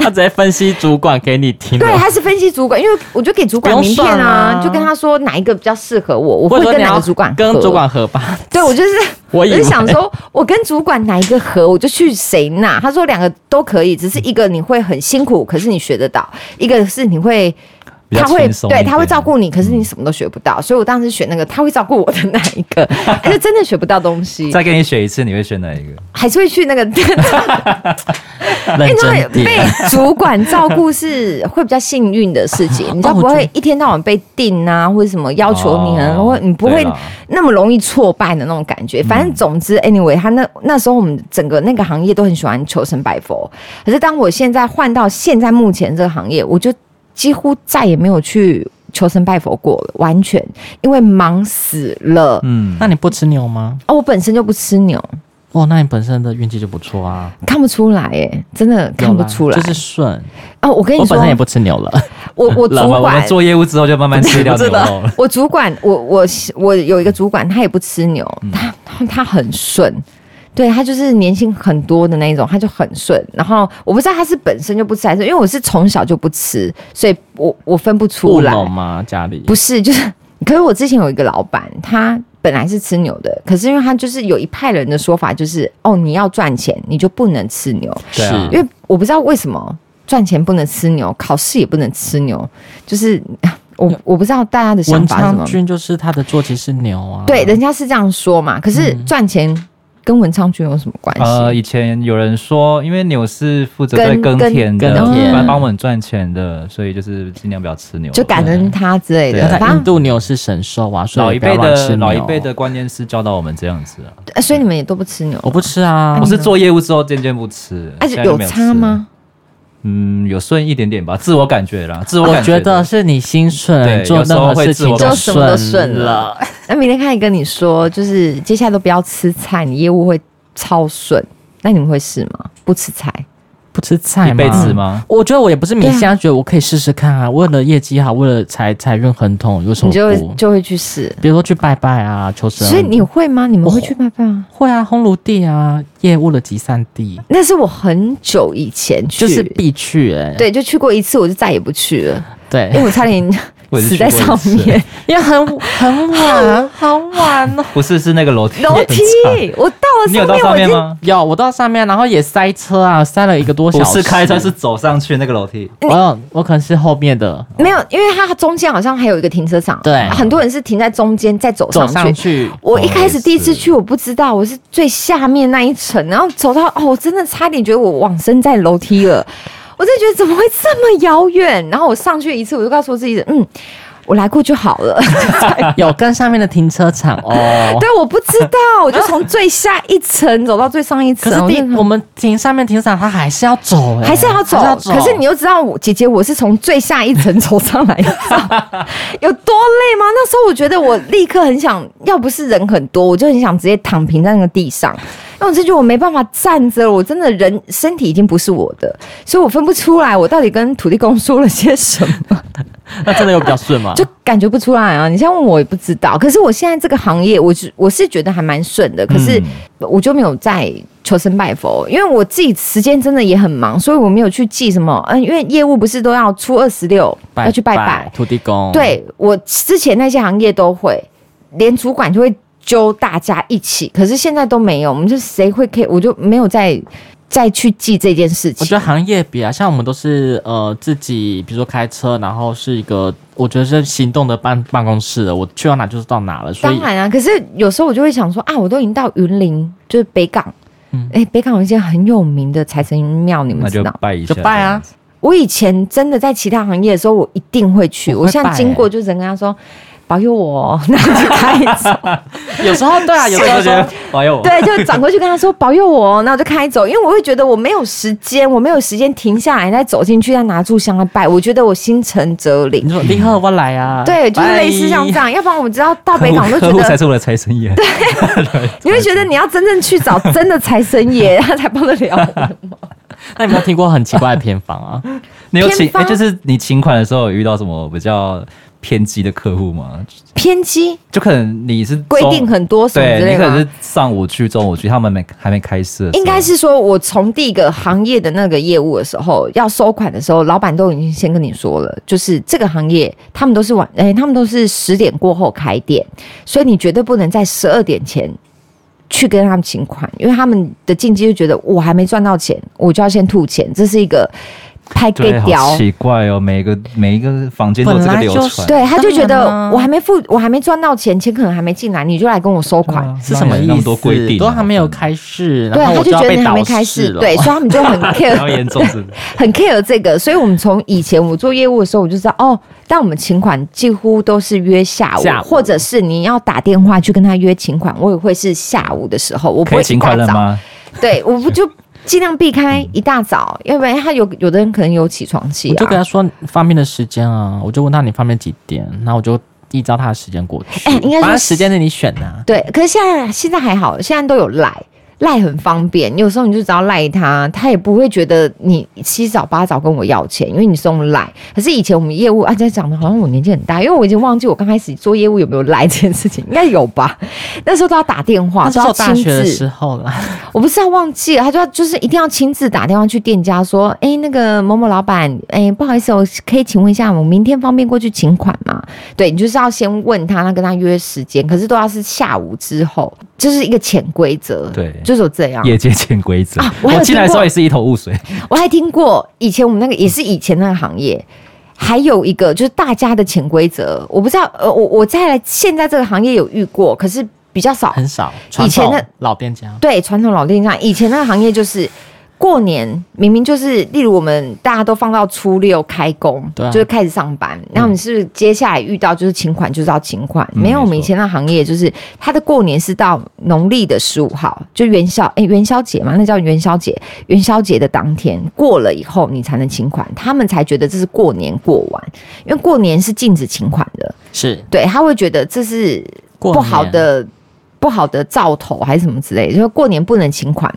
他直接分析主管给你听。对，他是分析主管，因为我就给主管名片啊，啊就跟他说哪一个比较适合我，我会跟哪个主管跟主管合吧。对，我就是，我就想说，我跟主管哪一个合，我就去谁那。他说两个都可以，只是一个你会很辛苦，可是你学得到；一个是你会。他会对，他会照顾你，可是你什么都学不到，所以我当时选那个他会照顾我的那一个，而 且真的学不到东西。再给你选一次，你会选哪一个？还是会去那个？因为被主管照顾是会比较幸运的事情，你知道不会一天到晚被定啊，或者什么要求你，可能会你不会那么容易挫败的那种感觉。反正总之，anyway，他那那时候我们整个那个行业都很喜欢求神拜佛，可是当我现在换到现在目前这个行业，我就。几乎再也没有去求神拜佛过了，完全因为忙死了。嗯，那你不吃牛吗？哦，我本身就不吃牛。哦，那你本身的运气就不错啊。看不出来，耶，真的看不出来，就是顺。哦，我跟你说，我本身也不吃牛了。我我 主管我们做业务之后就慢慢吃掉牛肉了。我主管，我我我有一个主管，他也不吃牛，嗯、他他很顺。对，他就是年轻很多的那种，他就很顺。然后我不知道他是本身就不吃还是因为我是从小就不吃，所以我我分不出来。吗？家里不是，就是可是我之前有一个老板，他本来是吃牛的，可是因为他就是有一派人的说法，就是哦，你要赚钱，你就不能吃牛。是，因为我不知道为什么赚钱不能吃牛，考试也不能吃牛，就是我我不知道大家的想法是什么。君就是他的坐骑是牛啊，对，人家是这样说嘛。可是赚钱。嗯跟文昌君有什么关系？呃，以前有人说，因为牛是负责在耕田的，来帮我们赚钱的，所以就是尽量不要吃牛，就感恩他之类的。印度牛是神兽啊，所以老一辈的老一辈的观念是教导我们这样子啊。所以你们也都不吃牛？我不吃啊，我是做业务之后渐渐不吃。而且有差吗？嗯，有顺一点点吧，自我感觉啦，自我感觉。我觉得是你心顺，做任何事情就什么都顺了。那明天看跟你说，就是接下来都不要吃菜，你业务会超顺。那你们会试吗？不吃菜。不吃菜吗？一辈子吗？我觉得我也不是迷信，觉得我可以试试看啊。为了业绩好，为了财财运亨通，有什么你就会就会去试。比如说去拜拜啊，求神。所以你会吗？你们会去拜拜啊？会啊，烘炉地啊，业务的集散地。那是我很久以前去，就是必去哎。对，就去过一次，我就再也不去了。对，因为我差点。死在上面，因为很很晚，很晚哦。不是，是那个楼梯。楼梯，我到了上面，你有到上面吗？有，我到上面，然后也塞车啊，塞了一个多小时。不是开车，是走上去那个楼梯。我我可能是后面的。没有，因为它中间好像还有一个停车场。对，很多人是停在中间再走上去。走上去。我一开始第一次去，我不知道我是最下面那一层，然后走到哦，我真的差点觉得我往生在楼梯了。我真的觉得怎么会这么遥远？然后我上去一次，我就告诉我自己，嗯。我来过就好了。有跟上面的停车场哦。对，我不知道，我就从最下一层走到最上一层。可是我们停上面停车场，他还是要走，还是要走。可是你又知道，我姐姐我是从最下一层走上来的，有多累吗？那时候我觉得我立刻很想要，不是人很多，我就很想直接躺平在那个地上。因为我就觉得我没办法站着，我真的人身体已经不是我的，所以我分不出来我到底跟土地公说了些什么。那真的有比较顺吗？就感觉不出来啊！你现在问我也不知道。可是我现在这个行业，我是我是觉得还蛮顺的。可是我就没有在求神拜佛，因为我自己时间真的也很忙，所以我没有去记什么。嗯，因为业务不是都要初二十六要去拜拜土地公。对，我之前那些行业都会，连主管就会。揪大家一起，可是现在都没有，我们就谁会 care，我就没有再再去记这件事情。我觉得行业比啊，像我们都是呃自己，比如说开车，然后是一个我觉得是行动的办办公室的，我去到哪就是到哪了。所以当然啊，可是有时候我就会想说啊，我都已经到云林，就是北港，嗯，哎、欸，北港有一些很有名的财神庙，你们知道？那就拜一下，就拜啊。我以前真的在其他行业的时候，我一定会去。我，会欸、我现在经过，就人跟他说。保佑我，那就开走。有时候对啊，有时候说保佑我，对，就转过去跟他说保佑我，那我就开走。因为我会觉得我没有时间，我没有时间停下来再走进去再拿炷香来拜。我觉得我心诚则灵。你说你好我来啊？对，就是类似像这样。要不然我们知道到北港都觉得 才是我的财神爷。对，你会觉得你要真正去找真的财神爷，他才帮得了我。那你有没有听过很奇怪的偏方啊？你有请哎，就是你请款的时候有遇到什么比较？偏激的客户吗？偏激，就可能你是规定很多什么之类的，你可能是上午去，中午去，他们没还没开市。应该是说，我从第一个行业的那个业务的时候，要收款的时候，老板都已经先跟你说了，就是这个行业他们都是晚，哎、欸，他们都是十点过后开店，所以你绝对不能在十二点前去跟他们请款，因为他们的禁忌就觉得我还没赚到钱，我就要先吐钱，这是一个。拍给屌，奇怪哦！每个每一个房间都这个流传，就是，对，他就觉得我还没付，我还没赚到钱，钱可能还没进来，你就来跟我收款，是什么意思？那么多规定，都还没有开市，对，他就觉得你还没开市，对，所以他们就很 care，很 care 这个。所以我们从以前我做业务的时候，我就知道哦，但我们请款几乎都是约下午，下午或者是你要打电话去跟他约请款，我也会是下午的时候，我不会请款了吗？对，我不就。尽量避开一大早，要不然他有有的人可能有起床气、啊。我就跟他说方便的时间啊，我就问他你方便几点，然后我就依照他的时间过去。哎、欸，应该说时间是你选的、啊。对，可是现在现在还好，现在都有赖。赖很方便，有时候你就只要赖他，他也不会觉得你七早八早跟我要钱，因为你送赖。可是以前我们业务啊，在讲的好像我年纪很大，因为我已经忘记我刚开始做业务有没有赖这件事情，应该有吧？那时候都要打电话，都要亲自。大学的时候了，我不是要忘记了，他就要就是一定要亲自打电话去店家说，哎、欸，那个某某老板，哎、欸，不好意思，我可以请问一下，我明天方便过去请款吗？对，你就是要先问他，那跟他约时间，可是都要是下午之后，就是一个潜规则。对。就是这样，业界潜规则啊！我进来的时候也是一头雾水。我还听过以前我们那个也是以前那个行业，还有一个就是大家的潜规则，我不知道。呃，我我在现在这个行业有遇过，可是比较少，很少。以前的老店家，对，传统老店家，以前那个行业就是。过年明明就是，例如我们大家都放到初六开工，对啊、就是开始上班。那我们是，是接下来遇到就是请款就是要请款，嗯、没有我们以前那行业就是他的过年是到农历的十五号，就元宵哎、欸、元宵节嘛，那叫元宵节。元宵节的当天过了以后，你才能请款，他们才觉得这是过年过完，因为过年是禁止请款的，是对，他会觉得这是不好的不好的兆头还是什么之类的，就是过年不能请款。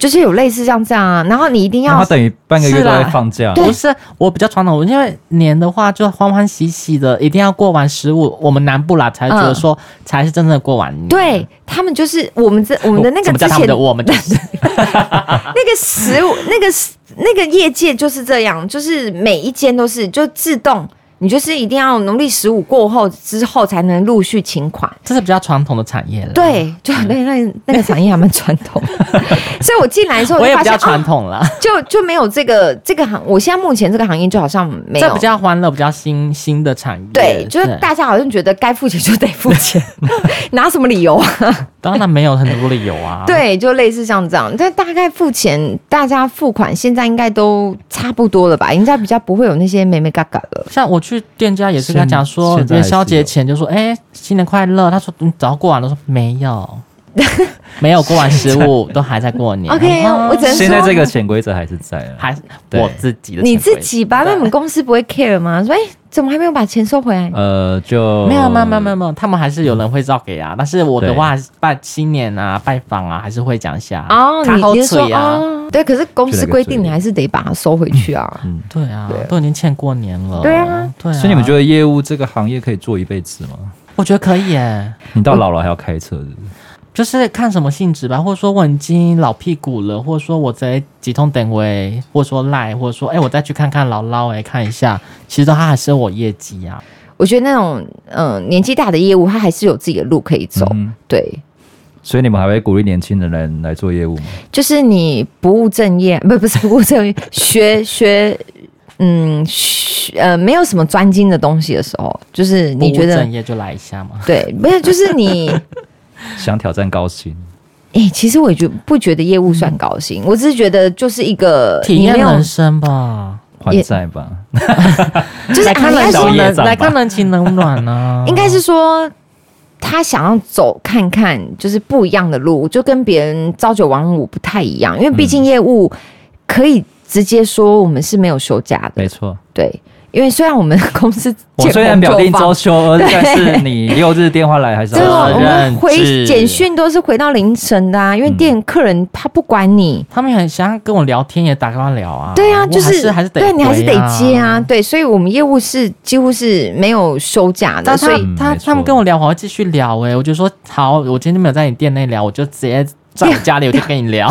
就是有类似像这样啊，然后你一定要，他等于半个月都在放假。不是我比较传统，因为年的话就欢欢喜喜的，一定要过完十五，我们南部啦才觉得说才是真正的过完年。对他们就是我们这我们的那个之前的我们就是 那个十五那个那个业界就是这样，就是每一间都是就自动。你就是一定要农历十五过后之后才能陆续请款，这是比较传统的产业了。对，就那那那个产业还蛮传统，所以我进来的时候我也比较传统了，就就没有这个这个行。我现在目前这个行业就好像没有，这比较欢乐，比较新新的产业。对，就是大家好像觉得该付钱就得付钱，拿什么理由啊？当然没有很多理由啊。对，就类似像这样，但大概付钱，大家付款现在应该都差不多了吧？应该比较不会有那些眉眉嘎嘎了。像我。去店家也是跟他讲说，元宵节前就说，哎、欸，新年快乐。他说你早过完了，说没有。没有过完十五，都还在过年。OK，我只能现在这个潜规则还是在啊，还是我自己的。你自己吧，那你们公司不会 care 吗？说哎，怎么还没有把钱收回来？呃，就没有，没有，没有，没有，他们还是有人会照给啊。但是我的话，拜新年啊，拜访啊，还是会讲一下哦。你你说啊，对，可是公司规定你还是得把它收回去啊。嗯，对啊，都已经欠过年了。对啊，对。所以你们觉得业务这个行业可以做一辈子吗？我觉得可以耶。你到老了还要开车是不是？就是看什么性质吧，或者说我已经老屁股了，或者说我在几通等位，或者说赖，或者说哎、欸，我再去看看姥姥哎，看一下，其实他还是有我业绩啊。我觉得那种嗯、呃、年纪大的业务，他还是有自己的路可以走。嗯、对，所以你们还会鼓励年轻的人来做业务吗？就是你不务正业，不 不是不务正业，学学嗯学呃没有什么专精的东西的时候，就是你觉得正业就来一下嘛。对，不是就是你。想挑战高薪？哎、欸，其实我也觉不觉得业务算高薪，嗯、我只是觉得就是一个体验人生吧，还债吧，就是来看人情冷，来看人情冷暖呢。应该是说他想要走看看，就是不一样的路，就跟别人朝九晚五不太一样，因为毕竟业务可以直接说我们是没有休假的，没错，对。因为虽然我们公司 我虽然表定周休，但是你六日电话来还是要我们回简讯都是回到凌晨的啊。因为店客人他不管你，他们很想跟我聊天，也打电话聊啊。对啊，就是还是得对你还是得接啊。对，所以我们业务是几乎是没有休假的。所以他他们跟我聊，我会继续聊。哎，我就说好，我今天没有在你店内聊，我就直接在 我家里我就跟你聊。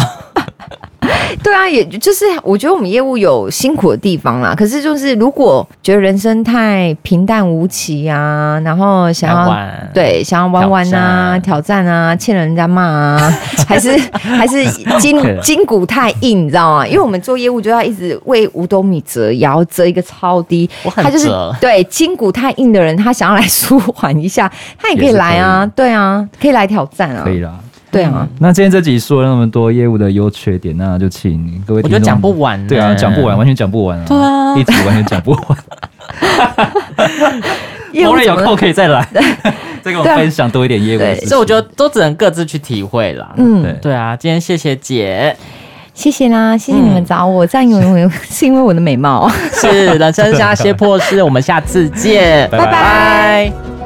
对啊，也就是我觉得我们业务有辛苦的地方啦。可是就是如果觉得人生太平淡无奇啊，然后想要玩对想要玩玩啊、挑战啊、欠人家骂啊，还是 还是筋筋骨太硬，你知道吗？因为我们做业务就要一直为五斗米折腰，折一个超低。他就是对筋骨太硬的人，他想要来 舒缓一下，他也可以来啊。对啊，可以来挑战啊。可以啦。对啊，那今天这集说了那么多业务的优缺点，那就请各位，我觉得讲不完。对啊，讲不完，完全讲不完啊。对啊，一直完全讲不完。业务有空可以再来，再跟我分享多一点业务。所以我觉得都只能各自去体会啦。嗯，对对啊，今天谢谢姐，谢谢啦，谢谢你们找我，这样有没有 是因为我的美貌？是人生下些破事，我们下次见，拜拜。